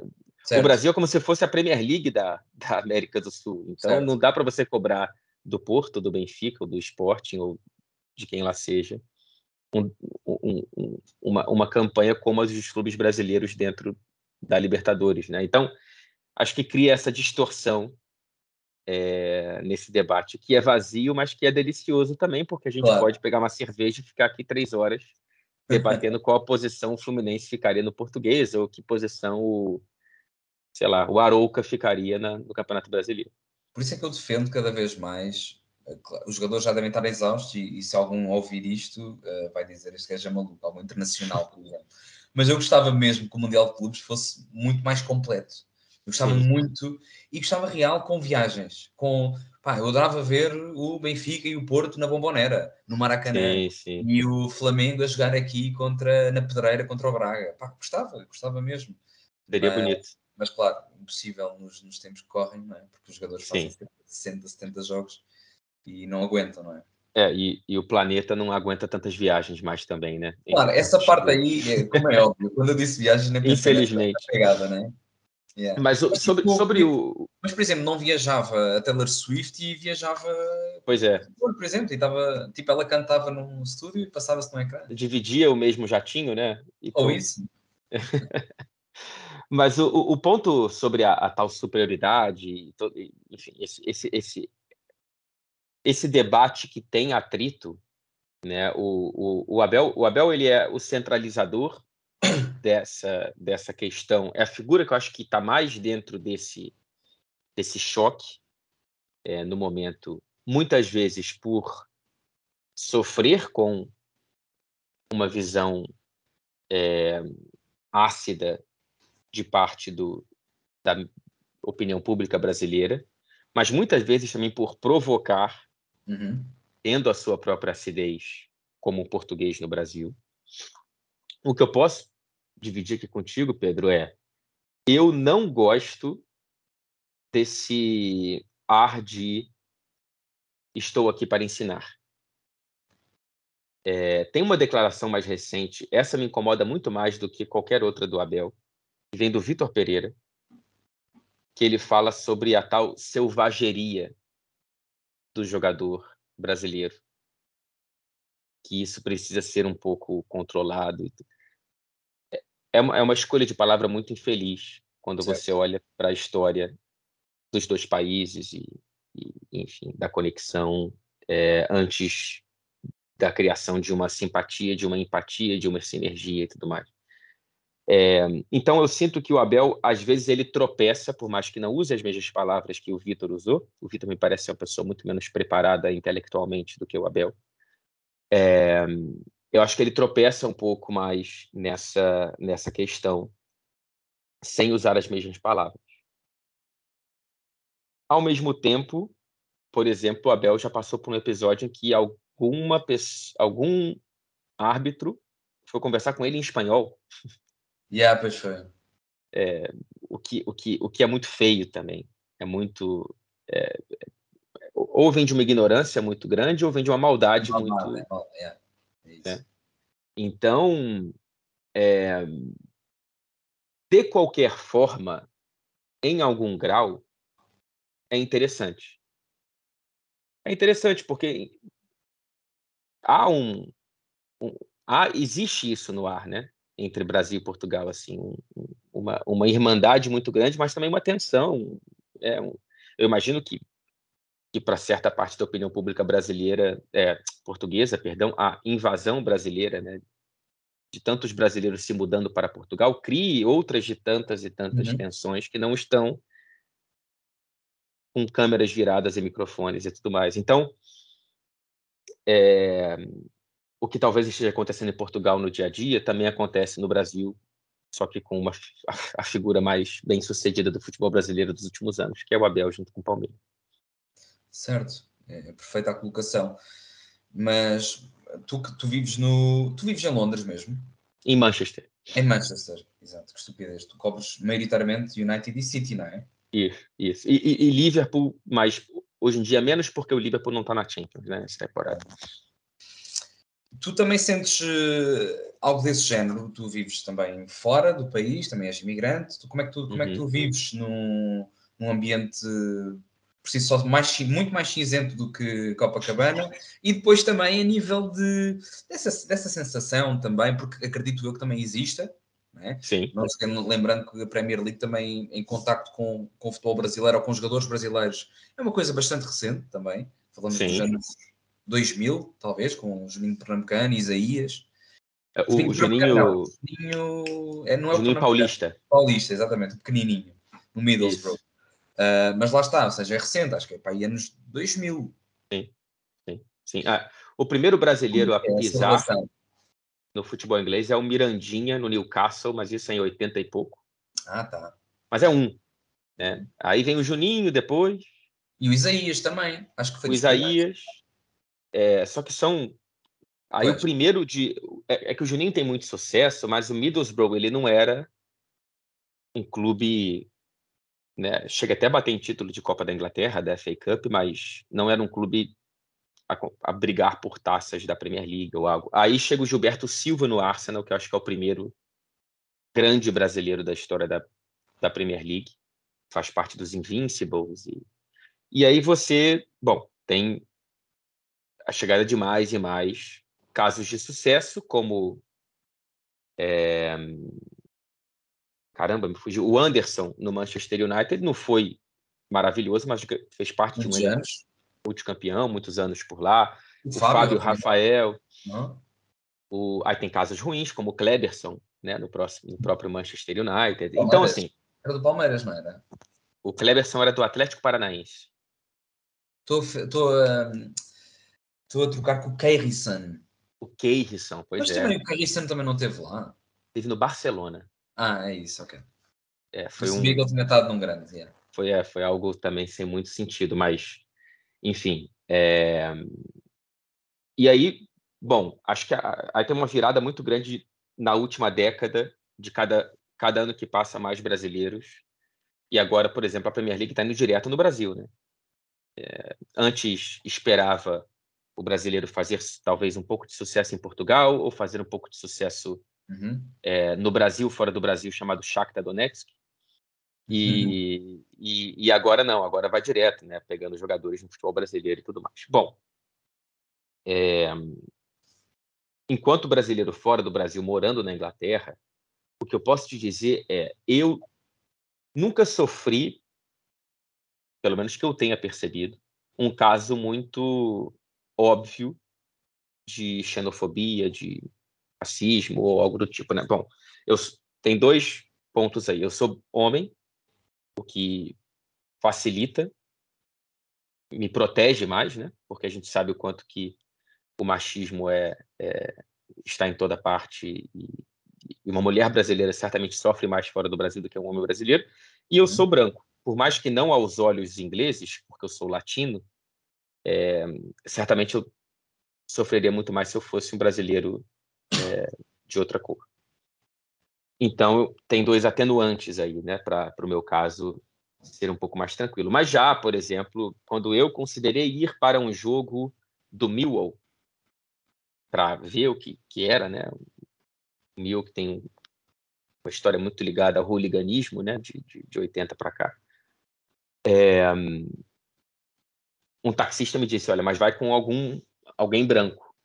o Brasil é como se fosse a Premier League da, da América do Sul. Então certo. não dá para você cobrar do Porto, do Benfica, ou do Sporting, ou de quem lá seja, um, um, uma, uma campanha como as dos clubes brasileiros dentro da Libertadores. Né? Então, acho que cria essa distorção é, nesse debate, que é vazio, mas que é delicioso também, porque a gente claro. pode pegar uma cerveja e ficar aqui três horas <laughs> debatendo qual posição o Fluminense ficaria no português, ou que posição o, sei lá, o Arouca ficaria na, no Campeonato Brasileiro. Por isso é que eu defendo cada vez mais. Eh, os jogadores já devem estar exaustos e, e se algum ouvir isto uh, vai dizer este gajo é maluco, algo internacional, por exemplo. Mas eu gostava mesmo que o Mundial de Clubes fosse muito mais completo. Eu gostava sim. muito e gostava real com viagens. Com, pá, eu adorava ver o Benfica e o Porto na Bombonera, no Maracanã. Sim, sim. E o Flamengo a jogar aqui contra, na Pedreira contra o Braga. Pá, gostava, gostava mesmo. Seria bonito mas claro, impossível nos, nos tempos que correm, não é? Porque os jogadores Sim. fazem 60, 70 jogos e não aguentam, não é? É, e, e, o planeta não aguenta tantas viagens mais também, né? Claro, essa parte aí, é, como é óbvio, quando eu disse viagens, nem Infelizmente. pegada, né? Yeah. Mas, mas sobre, tipo, sobre o. Mas, por exemplo, não viajava a Taylor Swift e viajava. Pois é. Por exemplo, e tava, tipo, ela cantava num estúdio e passava-se no ecrã. Dividia o mesmo jatinho, né? Ou isso. <laughs> Mas o, o ponto sobre a, a tal superioridade, enfim, esse, esse, esse, esse debate que tem atrito, né? O, o, o, Abel, o Abel ele é o centralizador dessa, dessa questão. É a figura que eu acho que está mais dentro desse, desse choque é, no momento, muitas vezes por sofrer com uma visão é, ácida de parte do, da opinião pública brasileira, mas muitas vezes também por provocar, uhum. tendo a sua própria acidez como português no Brasil. O que eu posso dividir aqui contigo, Pedro, é eu não gosto desse ar de estou aqui para ensinar. É, tem uma declaração mais recente, essa me incomoda muito mais do que qualquer outra do Abel, que vem do Vitor Pereira, que ele fala sobre a tal selvageria do jogador brasileiro, que isso precisa ser um pouco controlado. É, é uma, é uma escolha de palavra muito infeliz quando certo. você olha para a história dos dois países e, e enfim, da conexão é, antes da criação de uma simpatia, de uma empatia, de uma sinergia e tudo mais. É, então eu sinto que o Abel às vezes ele tropeça, por mais que não use as mesmas palavras que o Vitor usou. O Vitor me parece uma pessoa muito menos preparada intelectualmente do que o Abel. É, eu acho que ele tropeça um pouco mais nessa nessa questão, sem usar as mesmas palavras. Ao mesmo tempo, por exemplo, o Abel já passou por um episódio em que alguma pessoa, algum árbitro foi conversar com ele em espanhol. Yeah, pois foi. É, o, que, o, que, o que é muito feio também. É muito. É, ou vem de uma ignorância muito grande, ou vem de uma maldade muito. Mal, é, é né? Então, é, de qualquer forma, em algum grau, é interessante. É interessante porque há um, um há, existe isso no ar, né? Entre Brasil e Portugal, assim, um, uma, uma irmandade muito grande, mas também uma tensão. É, um, eu imagino que, que para certa parte da opinião pública brasileira, é, portuguesa, perdão, a invasão brasileira, né, de tantos brasileiros se mudando para Portugal, crie outras de tantas e tantas uhum. tensões que não estão com câmeras viradas e microfones e tudo mais. Então, é, o que talvez esteja acontecendo em Portugal no dia a dia também acontece no Brasil só que com uma, a figura mais bem sucedida do futebol brasileiro dos últimos anos, que é o Abel junto com o Palmeiras. Certo, é, é perfeita a colocação. Mas tu que tu vives no. Tu vives em Londres mesmo? Em Manchester. Em Manchester, exato, que estupidez. Tu cobres maioritariamente United e City, não é? Isso, isso. E, e, e Liverpool, mas hoje em dia menos porque o Liverpool não está na Champions, né, essa temporada. Tu também sentes uh, algo desse género? Tu vives também fora do país, também és imigrante. Tu, como, é que tu, como é que tu uhum. vives num, num ambiente por si só mais, muito mais cinzento do que Copacabana e depois também a nível de dessa, dessa sensação também, porque acredito eu que também exista, é? Sim. Não lembrando que a Premier League também em contacto com, com o futebol brasileiro ou com os jogadores brasileiros é uma coisa bastante recente também, falando Sim. dos anos 2000, talvez, com o Juninho Pernambucano, Isaías. É, o, o Juninho... Não, Juninho, é, não é Juninho Paulista. Paulista, exatamente, pequenininho, no Middlesbrough. Uh, mas lá está, ou seja, é recente, acho que é para aí anos 2000. Sim, sim, sim. Ah, o primeiro brasileiro a é pisar no futebol inglês é o Mirandinha, no Newcastle, mas isso é em 80 e pouco. Ah, tá. Mas é um. Né? Aí vem o Juninho depois. E o Isaías também, acho que foi. O Isaías. É, só que são. Aí o primeiro de. É, é, que o Juninho tem muito sucesso, mas o Middlesbrough ele não era um clube né, chega até a bater em título de Copa da Inglaterra, da FA Cup, mas não era um clube a, a, brigar por taças da Premier League ou algo. Aí chega o Gilberto Silva no Arsenal, que eu acho que é o primeiro grande brasileiro da história da, da Premier League, faz parte dos Invincibles. E, e aí você, bom, tem a chegada de mais e mais casos de sucesso, como é, caramba, me fugiu. O Anderson no Manchester United não foi maravilhoso, mas fez parte muitos de um anos. multicampeão, muitos anos por lá. O, o Fábio, Fábio Rafael. O, aí tem casos ruins, como o Kleberson, né, no, próximo, no próprio Manchester United. Palmeiras. Então, assim. Era do Palmeiras, não era? O Kleberson era do Atlético Paranaense. Estou a trocar com o Keirson. O Keirson, pois Mas é. Mas também o Keirson também não teve lá. Teve no Barcelona. Ah, é isso, ok. É, foi um... que ele tinha estado num grande. Yeah. Foi, é, foi algo também sem muito sentido, mas, enfim. É... E aí, bom, acho que aí tem uma virada muito grande na última década, de cada, cada ano que passa mais brasileiros. E agora, por exemplo, a Premier League está indo direto no Brasil, né? É, antes esperava o brasileiro fazer talvez um pouco de sucesso em Portugal ou fazer um pouco de sucesso uhum. é, no Brasil, fora do Brasil, chamado Shakhtar Donetsk. E, uhum. e, e, agora não, agora vai direto, né? Pegando jogadores no futebol brasileiro e tudo mais. Bom, é, enquanto brasileiro fora do Brasil, morando na Inglaterra, o que eu posso te dizer é, eu nunca sofri, pelo menos que eu tenha percebido, um caso muito óbvio de xenofobia, de racismo ou algo do tipo, né? Bom, eu tem dois pontos aí. Eu sou homem, o que facilita, me protege mais, né? Porque a gente sabe o quanto que o machismo é, é está em toda parte e, e, uma mulher brasileira certamente sofre mais fora do Brasil do que um homem brasileiro. E eu uhum. sou branco, por mais que não aos olhos ingleses, porque eu sou latino, é, certamente eu sofreria muito mais se eu fosse um brasileiro é, de outra cor. Então, tem dois atenuantes aí, né, para o meu caso ser um pouco mais tranquilo. Mas já, por exemplo, quando eu considerei ir para um jogo do Millwall, para ver o que, que era, né, o Millwall que tem uma história muito ligada ao hooliganismo, né, de, de, de 80 para cá. É, um taxista me disse, olha, mas vai com algum alguém branco,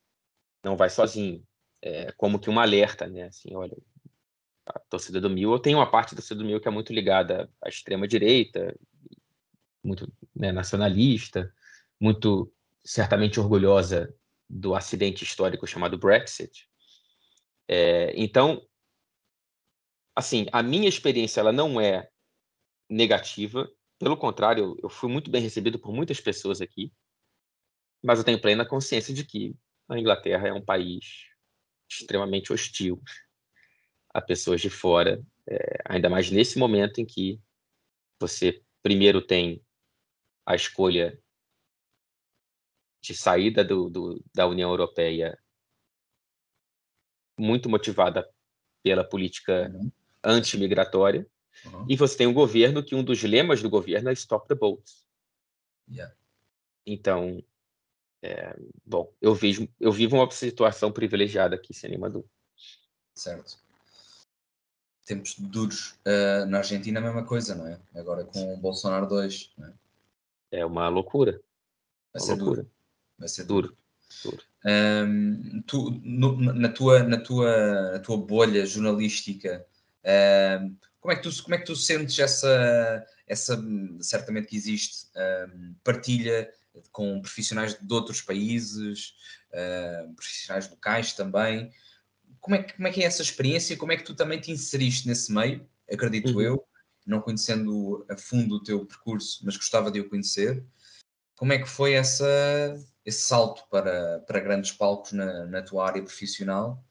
não vai sozinho é, como que um alerta, né? Assim, olha, a torcida do Mil, eu tenho uma parte da torcida do Mil que é muito ligada à extrema direita, muito né, nacionalista, muito certamente orgulhosa do acidente histórico chamado Brexit. É, então, assim, a minha experiência ela não é negativa, pelo contrário, eu, fui muito bem recebido por muitas pessoas aqui, mas eu tenho plena consciência de que a Inglaterra é um país extremamente hostil. a pessoas de fora, é, ainda mais nesse momento em que você primeiro tem a escolha de saída do, do, da União Europeia muito motivada pela política uhum. anti-migratória, uhum. e você tem um governo que um dos lemas do governo é Stop the Boats. Yeah. Então, é, bom, eu vejo, eu vivo uma situação privilegiada aqui, sem nenhuma dúvida. Certo. Tempos duros. Uh, na Argentina a mesma coisa, não é? Agora com o Bolsonaro 2, não é? É uma loucura. Vai ser loucura. duro. Vai ser duro. duro. Um, tu, no, na, tua, na, tua, na tua bolha jornalística, como, é que tu, como é que tu sentes essa, essa certamente que existe, partilha com profissionais de outros países, uh, profissionais locais também. Como é, que, como é que é essa experiência? Como é que tu também te inseriste nesse meio? Acredito uhum. eu, não conhecendo a fundo o teu percurso, mas gostava de o conhecer. Como é que foi essa, esse salto para, para grandes palcos na, na tua área profissional?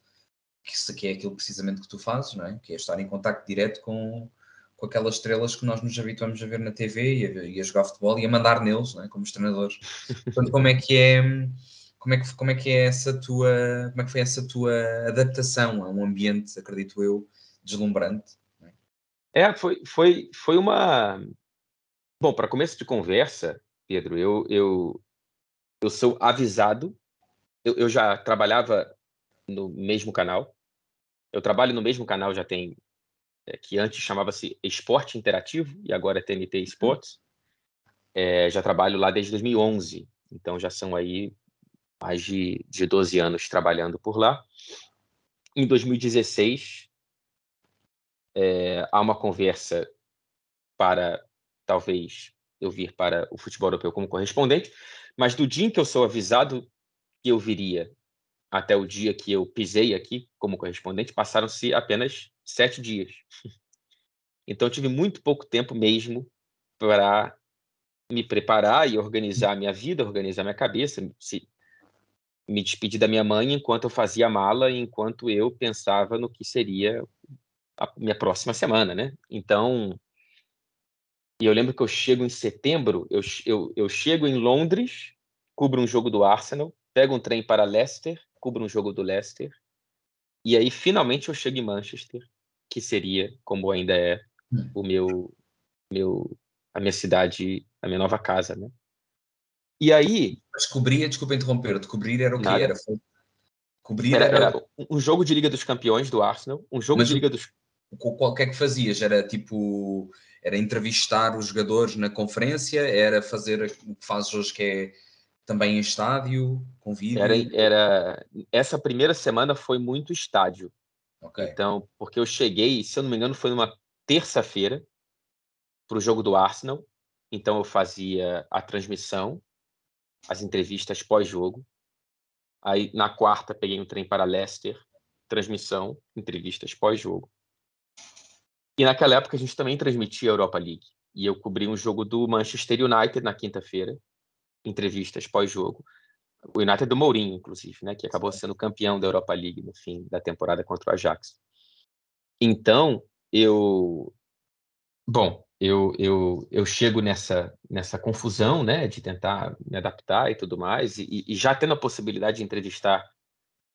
Que, que é aquilo precisamente que tu fazes, não é? Que é estar em contacto direto com, com aquelas estrelas que nós nos habituamos a ver na TV e a, e a jogar futebol e a mandar neles, é? como os treinadores. <laughs> Portanto, como é que é como é que, como é que é essa tua como é que foi essa tua adaptação a um ambiente, acredito eu, deslumbrante? É, é foi, foi, foi uma bom para começo de conversa, Pedro. Eu eu, eu sou avisado. Eu, eu já trabalhava no mesmo canal. Eu trabalho no mesmo canal já tem é, que antes chamava-se Esporte Interativo e agora é TNT Esportes. É, já trabalho lá desde 2011, então já são aí mais de, de 12 anos trabalhando por lá. Em 2016, é, há uma conversa para talvez eu vir para o futebol europeu como correspondente, mas do dia em que eu sou avisado que eu viria até o dia que eu pisei aqui como correspondente, passaram-se apenas sete dias. Então, tive muito pouco tempo mesmo para me preparar e organizar a minha vida, organizar minha cabeça, se, me despedir da minha mãe enquanto eu fazia mala, enquanto eu pensava no que seria a minha próxima semana, né? Então, e eu lembro que eu chego em setembro, eu, eu, eu chego em Londres, cubro um jogo do Arsenal, pego um trem para Leicester, cubro um jogo do Leicester, e aí finalmente eu chego em Manchester, que seria, como ainda é, hum. o meu, meu, a minha cidade, a minha nova casa, né? E aí... Descobrir, desculpa interromper, descobrir era o que era? Cobrir era, era... era, um jogo de Liga dos Campeões do Arsenal, um jogo Mas de Liga dos... Qual que é que fazias? Era tipo... Era entrevistar os jogadores na conferência? Era fazer o que fazes hoje, que é também em estádio, com vídeo? Era, era... Essa primeira semana foi muito estádio. Okay. Então, porque eu cheguei, se eu não me engano, foi numa terça-feira para o jogo do Arsenal. Então, eu fazia a transmissão, as entrevistas pós-jogo. Aí, na quarta, peguei um trem para Leicester, transmissão, entrevistas pós-jogo. E naquela época, a gente também transmitia a Europa League. E eu cobri um jogo do Manchester United na quinta-feira, entrevistas pós-jogo o United do Mourinho, inclusive, né, que acabou sendo campeão da Europa League no fim da temporada contra o Ajax. Então, eu bom, eu, eu, eu chego nessa, nessa confusão, né, de tentar me adaptar e tudo mais, e, e já tendo a possibilidade de entrevistar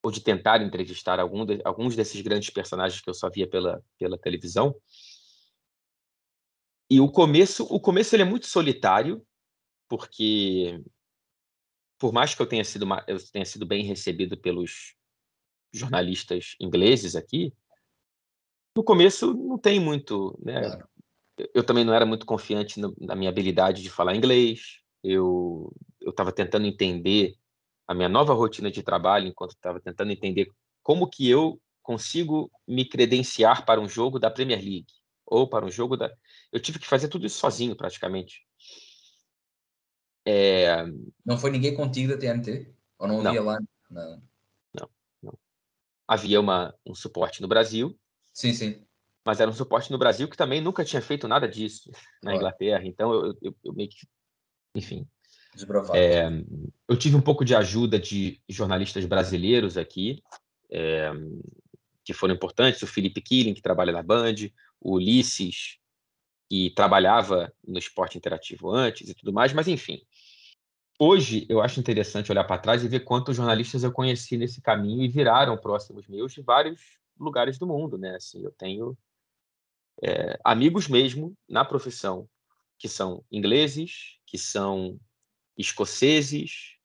ou de tentar entrevistar algum de, alguns desses grandes personagens que eu só via pela, pela televisão. E o começo, o começo ele é muito solitário, porque por mais que eu tenha sido, eu tenha sido bem recebido pelos jornalistas ingleses aqui, no começo não tem muito, né? Claro. Eu também não era muito confiante no, na minha habilidade de falar inglês. Eu eu estava tentando entender a minha nova rotina de trabalho, enquanto estava tentando entender como que eu consigo me credenciar para um jogo da Premier League ou para um jogo da. Eu tive que fazer tudo isso sozinho, praticamente. É... Não foi ninguém contigo da TNT? Ou não havia não. lá? Não. não, não. Havia uma, um suporte no Brasil. Sim, sim. Mas era um suporte no Brasil que também nunca tinha feito nada disso na Inglaterra. Então eu, eu, eu meio que. Enfim. É, eu tive um pouco de ajuda de jornalistas brasileiros aqui. É, que foram importantes, o Felipe Killing, que trabalha na Band, o Ulisses, que trabalhava no esporte interativo antes e tudo mais, mas enfim. Hoje eu acho interessante olhar para trás e ver quantos jornalistas eu conheci nesse caminho e viraram próximos meus de vários lugares do mundo, né? Assim, eu tenho é, amigos mesmo na profissão que são ingleses, que são escoceses,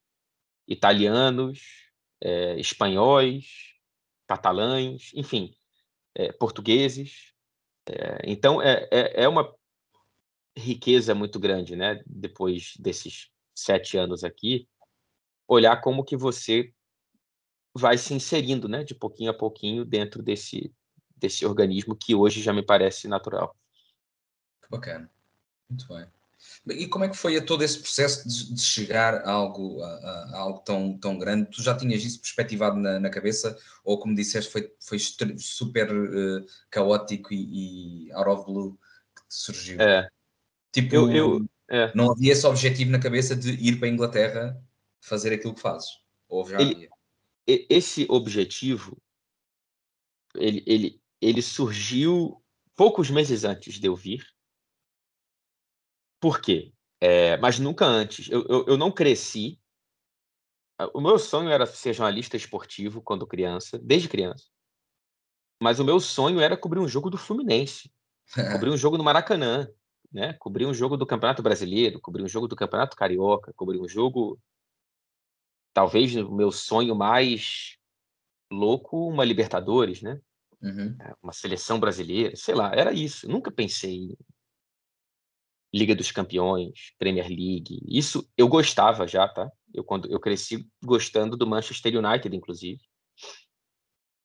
italianos, é, espanhóis, catalães, enfim, é, portugueses. É, então, é, é, é, uma riqueza muito grande, né? Depois desses sete anos aqui, olhar como que você vai se inserindo, né? De pouquinho a pouquinho dentro desse, desse organismo que hoje já me parece natural. Que bacana. Muito bem. E como é que foi todo esse processo de, de chegar a algo, a, a, algo tão, tão grande? Tu já tinhas isso perspectivado na, na cabeça? Ou, como disseste, foi, foi super uh, caótico e, e out of blue que surgiu? É. Tipo, eu, eu é. não havia esse objetivo na cabeça de ir para a Inglaterra fazer aquilo que fazes? Ou já ele, Esse objetivo, ele, ele, ele surgiu poucos meses antes de eu vir por quê? É, mas nunca antes. Eu, eu, eu não cresci. O meu sonho era ser jornalista esportivo quando criança, desde criança. Mas o meu sonho era cobrir um jogo do Fluminense, <laughs> cobrir um jogo no Maracanã, né? Cobrir um jogo do Campeonato Brasileiro, cobrir um jogo do Campeonato Carioca, cobrir um jogo talvez o meu sonho mais louco, uma Libertadores, né? Uhum. Uma seleção brasileira, sei lá, era isso. Nunca pensei Liga dos Campeões, Premier League. Isso eu gostava já, tá? Eu quando eu cresci gostando do Manchester United, inclusive.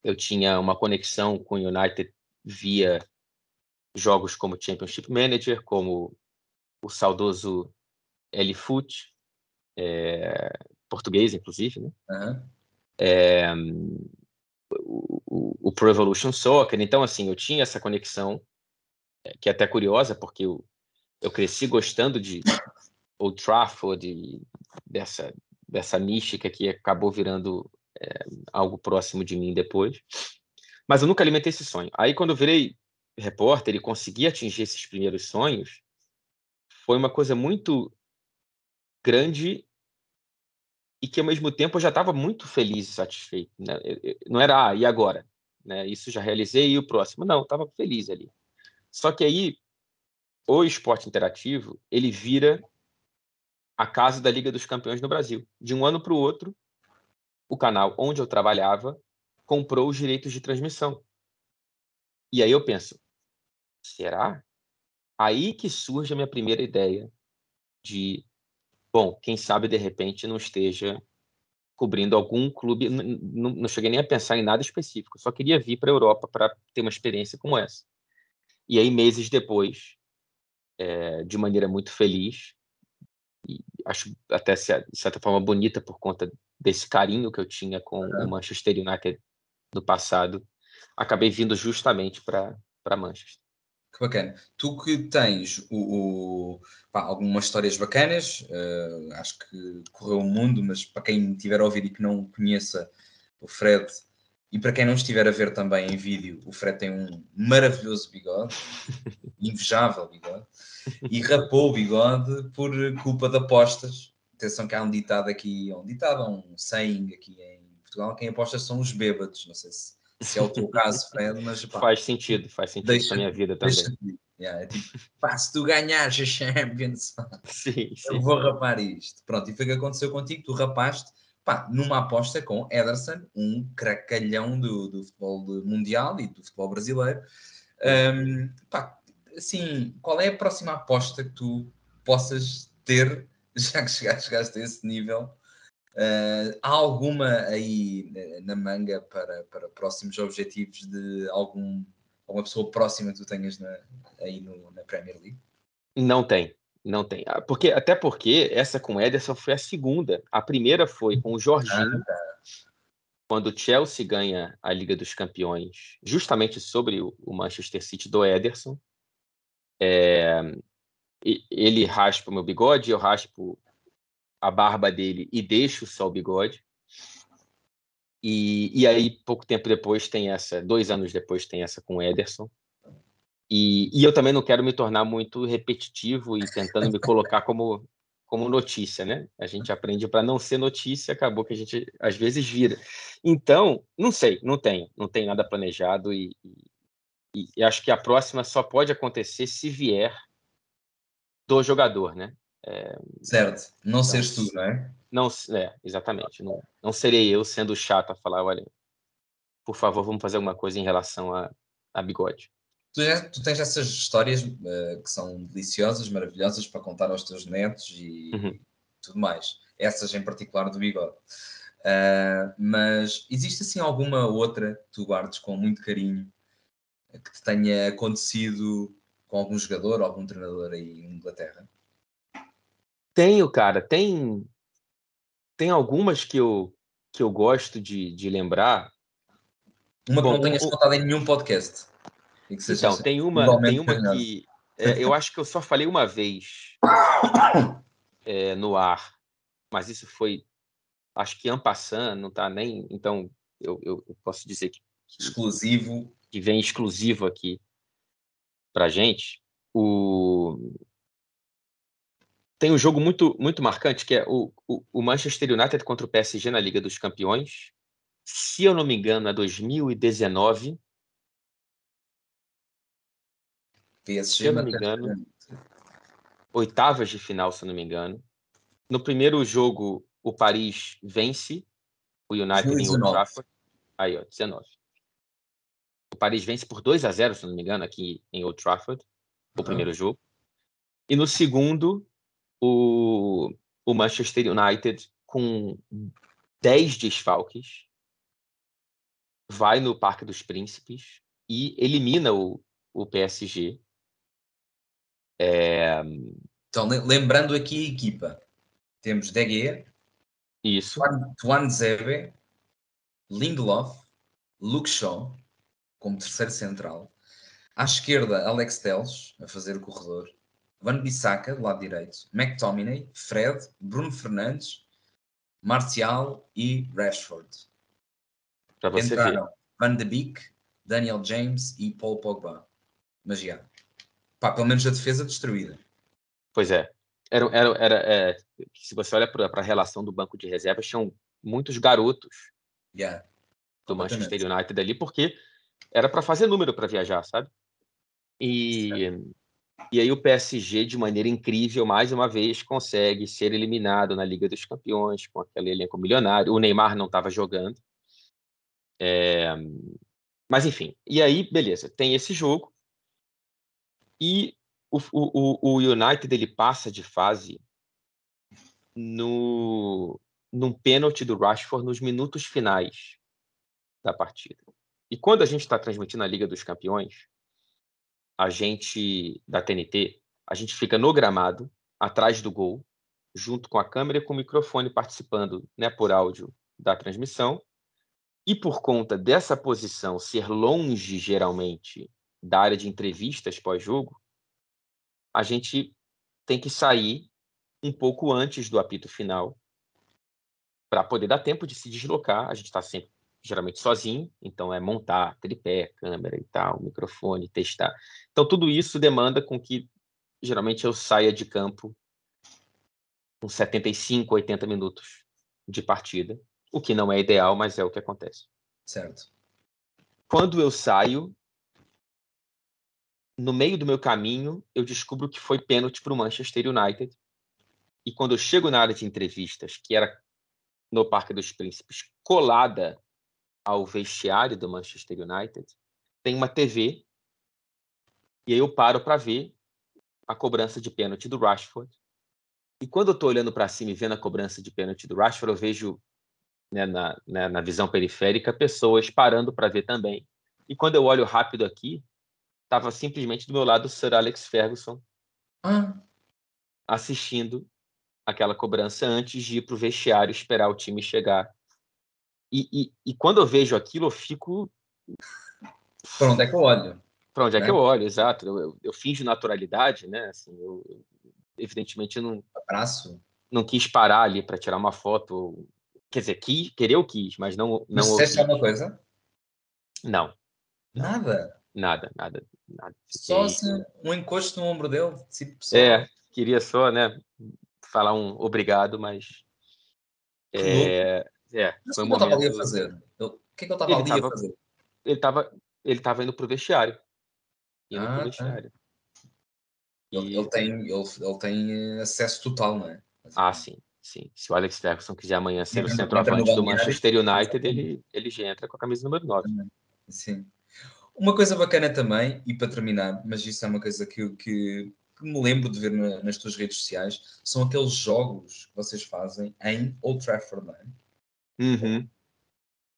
Eu tinha uma conexão com o United via jogos como Championship Manager, como o saudoso L-Foot, é, português, inclusive, né? Uhum. É, o, o, o Pro Evolution Soccer. Então, assim, eu tinha essa conexão, é, que é até curiosa, porque o, eu cresci gostando de Old Trafford, de, dessa, dessa mística que acabou virando é, algo próximo de mim depois. Mas eu nunca alimentei esse sonho. Aí, quando eu virei repórter e consegui atingir esses primeiros sonhos, foi uma coisa muito grande e que, ao mesmo tempo, eu já estava muito feliz e satisfeito. Né? Não era, ah, e agora? Né? Isso já realizei e o próximo? Não, estava feliz ali. Só que aí o esporte interativo ele vira a casa da Liga dos Campeões no Brasil. De um ano para o outro, o canal onde eu trabalhava comprou os direitos de transmissão. E aí eu penso, será? Aí que surge a minha primeira ideia de, bom, quem sabe de repente não esteja cobrindo algum clube. Não, não cheguei nem a pensar em nada específico, só queria vir para a Europa para ter uma experiência como essa. E aí, meses depois, é, de maneira muito feliz. E acho até, de certa forma, bonita por conta desse carinho que eu tinha com o Manchester United no passado. Acabei vindo justamente para Manchester. Que bacana. Tu que tens o, o pá, algumas histórias bacanas, uh, acho que correu o mundo, mas para quem tiver a ouvir e que não conheça o Fred, e para quem não estiver a ver também em vídeo, o Fred tem um maravilhoso bigode, <laughs> invejável bigode, e rapou o bigode por culpa de apostas. Atenção que há um ditado aqui, um ditado, um saying aqui em Portugal, quem aposta são os bêbados. Não sei se, se é o teu caso, Fred, mas pá, faz sentido, faz sentido deixa, na minha vida também. Deixa, yeah, é tipo, pá, se tu ganhares a Champions, sim, sim. eu vou rapar isto. Pronto, e foi o que aconteceu contigo, tu rapaste pá, numa aposta com Ederson, um cracalhão do, do futebol mundial e do futebol brasileiro. Um, pá, assim, qual é a próxima aposta que tu possas ter, <laughs> já que chegaste, chegaste a esse nível? Uh, há alguma aí na manga para, para próximos objetivos de algum, alguma pessoa próxima que tu tenhas na, aí no, na Premier League? Não tem. Não tem. Ah, porque, até porque essa com o Ederson foi a segunda. A primeira foi com o Jorginho, ah, tá. quando o Chelsea ganha a Liga dos Campeões, justamente sobre o, Manchester City do Ederson. É, ele raspa o meu bigode, eu raspo a barba dele e deixo só o bigode. E, e aí, pouco tempo depois, tem essa, dois anos depois, tem essa com o Ederson. E, e eu também não quero me tornar muito repetitivo e tentando me colocar como, como notícia, né? A gente aprende para não ser notícia, acabou que a gente às vezes vira. Então, não sei, não tenho, não tenho nada planejado e, e, e acho que a próxima só pode acontecer se vier do jogador, né? É, certo, não, não seres tu, não é? Não, é, exatamente. Não, não serei eu sendo chato a falar, olha, por favor, vamos fazer alguma coisa em relação a, a bigode. Tu, já, tu tens essas histórias uh, que são deliciosas, maravilhosas para contar aos teus netos e uhum. tudo mais. Essas em particular do bigode. Uh, mas existe assim alguma outra que tu guardes com muito carinho que te tenha acontecido com algum jogador ou algum treinador aí em Inglaterra? Tenho, cara. Tem, tem algumas que eu, que eu gosto de, de lembrar. Uma Bom, que não tenhas o... contado em nenhum podcast. Então, tem uma, tem uma que é, eu acho que eu só falei uma vez <coughs> é, no ar, mas isso foi, acho que passando, não tá nem. Então, eu, eu, eu posso dizer que. Exclusivo. Que vem exclusivo aqui pra gente. O, tem um jogo muito, muito marcante, que é o, o, o, Manchester United contra o PSG na Liga dos Campeões. Se eu não me engano, é 2019. PSG, se eu não me engano. Oitavas de final, se eu não me engano. No primeiro jogo, o Paris vence o United 2019. em Old Trafford. Aí, ó, 19. O Paris vence por 2 a 0 se não me engano, aqui em Old Trafford, o uhum. primeiro jogo. E no segundo, o, o Manchester United, com 10 desfalques, vai no Parque dos Príncipes e elimina o, o PSG. É... Então, lembrando aqui a equipa, temos De Isso. Tuan Zebe, Lindelof, Luke Shaw, como terceiro central. À esquerda, Alex Teles, a fazer o corredor. Van Bissaka, do lado direito, McTominay, Fred, Bruno Fernandes, Marcial e Rashford. Você Entraram ver. Van de Beek, Daniel James e Paul Pogba. Mas já. Pá, pelo menos a defesa destruída. Pois é. Era, era, era é, se você olha para a relação do banco de reservas, tinham muitos garotos yeah. do Manchester United ali, porque era para fazer número para viajar, sabe? E certo. E aí o PSG, de maneira incrível, mais uma vez, consegue ser eliminado na Liga dos Campeões com aquele elenco milionário. O Neymar não estava jogando. É... Mas enfim, e aí, beleza, tem esse jogo. E o, o, o United ele passa de fase no num pênalti do Rashford nos minutos finais da partida. E quando a gente está transmitindo a Liga dos Campeões, a gente da TNT, a gente fica no gramado, atrás do gol, junto com a câmera e com o microfone participando, né, por áudio da transmissão. E por conta dessa posição ser longe geralmente da área de entrevistas pós-jogo, a gente tem que sair um pouco antes do apito final para poder dar tempo de se deslocar. A gente está sempre geralmente sozinho, então é montar tripé, câmera e tal, microfone, testar. Então tudo isso demanda com que geralmente eu saia de campo com 75, 80 minutos de partida, o que não é ideal, mas é o que acontece. Certo. Quando eu saio, no meio do meu caminho, eu descubro que foi pênalti para o Manchester United. E quando eu chego na área de entrevistas, que era no Parque dos Príncipes, colada ao vestiário do Manchester United, tem uma TV e aí eu paro para ver a cobrança de pênalti do Rashford. E quando eu estou olhando para cima e vendo a cobrança de pênalti do Rashford, eu vejo né, na, né, na visão periférica pessoas parando para ver também. E quando eu olho rápido aqui, estava simplesmente do meu lado o Sir Alex Ferguson ah. assistindo aquela cobrança antes de ir para o vestiário esperar o time chegar e, e, e, quando eu vejo aquilo, eu fico. Para onde é que eu olho? Para onde né? é que né? eu olho, exato. Eu, eu, eu finjo naturalidade, né? Assim, eu, eu evidentemente não. Abraço. Não quis parar ali para tirar uma foto quer dizer, quis, querer eu quis, mas não. Não disseste alguma coisa? Não. Nada. Nada, nada, nada. Só assim, um encosto no ombro dele. Só... É, queria só, né, falar um obrigado, mas. É, é, foi um momento... ali a fazer? O que que ele estava ali tava, a fazer? Ele estava ele tava indo pro vestiário. Indo ah, pro tá. vestiário. Tá. Ele, ele, tem, ele, ele tem acesso total, não é? Ah, sim, sim. Se o Alex Ferguson quiser amanhã ser o centroavante do Manchester United, ele, ele já entra com a camisa número 9. Sim. Uma coisa bacana também, e para terminar, mas isso é uma coisa que, que, que me lembro de ver na, nas tuas redes sociais, são aqueles jogos que vocês fazem em Old Trafford, não é? Uhum.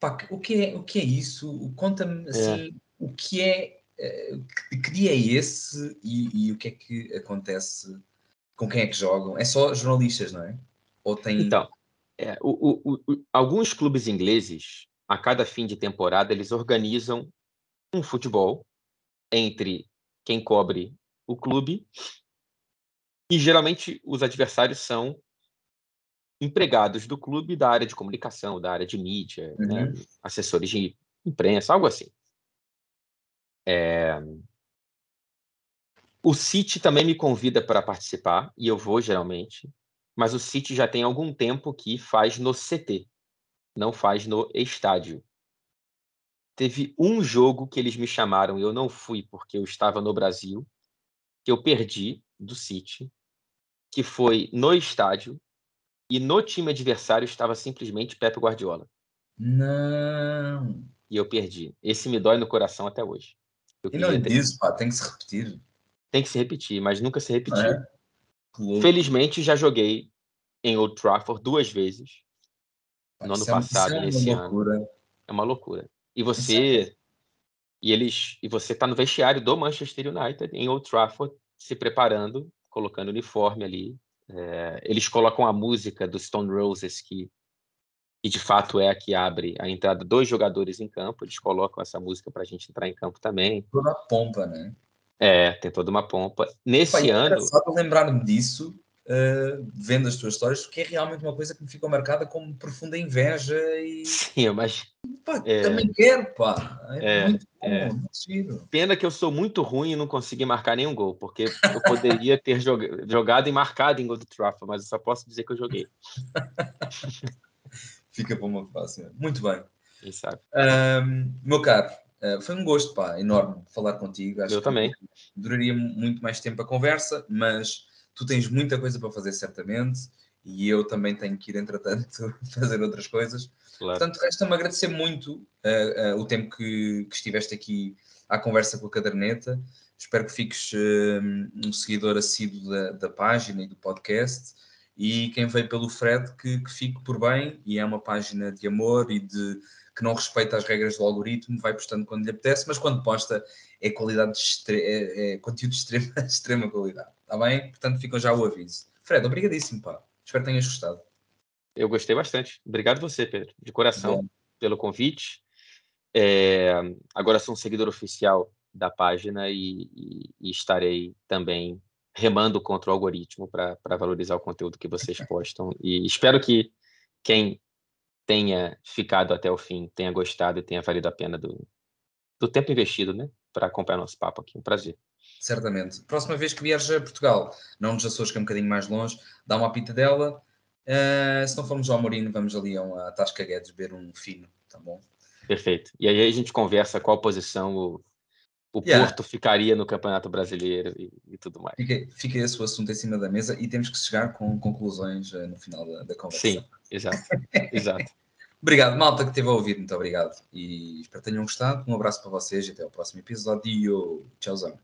Pá, o, que é, o que é isso? Conta-me assim, é. o que é eh, que dia é esse e, e, o que é que acontece? Com quem é que jogam? É só jornalistas, não é? Ou tem... Então, é, o, o, o, alguns clubes ingleses, a cada fim de temporada, eles organizam um futebol entre quem cobre o clube e geralmente os adversários são empregados do clube da área de comunicação, da área de mídia, né? uhum. né? assessores de imprensa, algo assim. É... O City também me convida para participar, e eu vou geralmente, mas o City já tem algum tempo que faz no CT, não faz no estádio. Teve um jogo que eles me chamaram e eu não fui porque eu estava no Brasil, que eu perdi do City, que foi no estádio, e no time adversário estava simplesmente Pepe Guardiola. Não. E eu perdi. Esse me dói no coração até hoje. Eu e não é disso, pá, tem que se repetir. Tem que se repetir, mas nunca se repetiu. É. Felizmente já joguei em Old Trafford duas vezes. no ano é passado, é nesse ano. É uma loucura. E você e eles e você está no vestiário do Manchester United em Old Trafford se preparando, colocando uniforme ali. É, eles colocam a música do Stone Roses que e de fato é a que abre a entrada dos jogadores em campo. Eles colocam essa música para a gente entrar em campo também. Toda a pompa, né? É, tem toda uma pompa. Nesse Pai, ano. Engraçado lembrar-me disso, uh, vendo as tuas histórias, porque é realmente uma coisa que me ficou marcada como profunda inveja e. Sim, mas. Pá, é... também quero, pá. É, é muito bom, é. muito Pena que eu sou muito ruim e não consegui marcar nenhum gol, porque eu poderia ter <laughs> jogado e marcado em gol do Trafford, mas eu só posso dizer que eu joguei. <laughs> fica para uma próxima. Muito bem. Quem sabe? Um, meu caro, uh, foi um gosto, pá, enorme falar contigo. Acho Eu também. Duraria muito mais tempo a conversa, mas tu tens muita coisa para fazer, certamente, e eu também tenho que ir, entretanto, <laughs> fazer outras coisas. Claro. Portanto, resta-me agradecer muito uh, uh, o tempo que, que, estiveste aqui à conversa com a caderneta. Espero que fiques um seguidor assíduo da, da página e do podcast e quem veio pelo Fred que, que fique por bem e é uma página de amor e de que não respeita as regras do algoritmo, vai postando quando lhe apetece, mas quando posta é qualidade de é, é conteúdo de extrema, <laughs> extrema qualidade, está bem? Portanto, ficam já o aviso. Fred, obrigadíssimo, pá. Espero que tenhas gostado. Eu gostei bastante. Obrigado você, Pedro, de coração, Bom. pelo convite. É, agora sou um seguidor oficial da página e, e, e estarei também remando contra o algoritmo para valorizar o conteúdo que vocês <laughs> postam. E espero que quem tenha ficado até o fim tenha gostado e tenha valido a pena do, do tempo investido, né? Para acompanhar nosso papo aqui. Um prazer. Certamente. Próxima vez que vieres a Portugal, não nos Açores, que é um bocadinho mais longe, dá uma pita dela. Uh, se não formos ao Morino, vamos ali a uma Tasca Guedes beber um fino, tá bom? Perfeito. E aí a gente conversa qual posição o, o yeah. Porto ficaria no Campeonato Brasileiro e, e tudo mais. Fica, fica, esse o assunto em cima da mesa e temos que chegar com conclusões uh, no final da, da, conversa. Sim, exato. exato. <laughs> obrigado, malta que esteve a ouvir, muito obrigado. E espero que tenham gostado. Um abraço para vocês e até o próximo episódio. Tchauzão.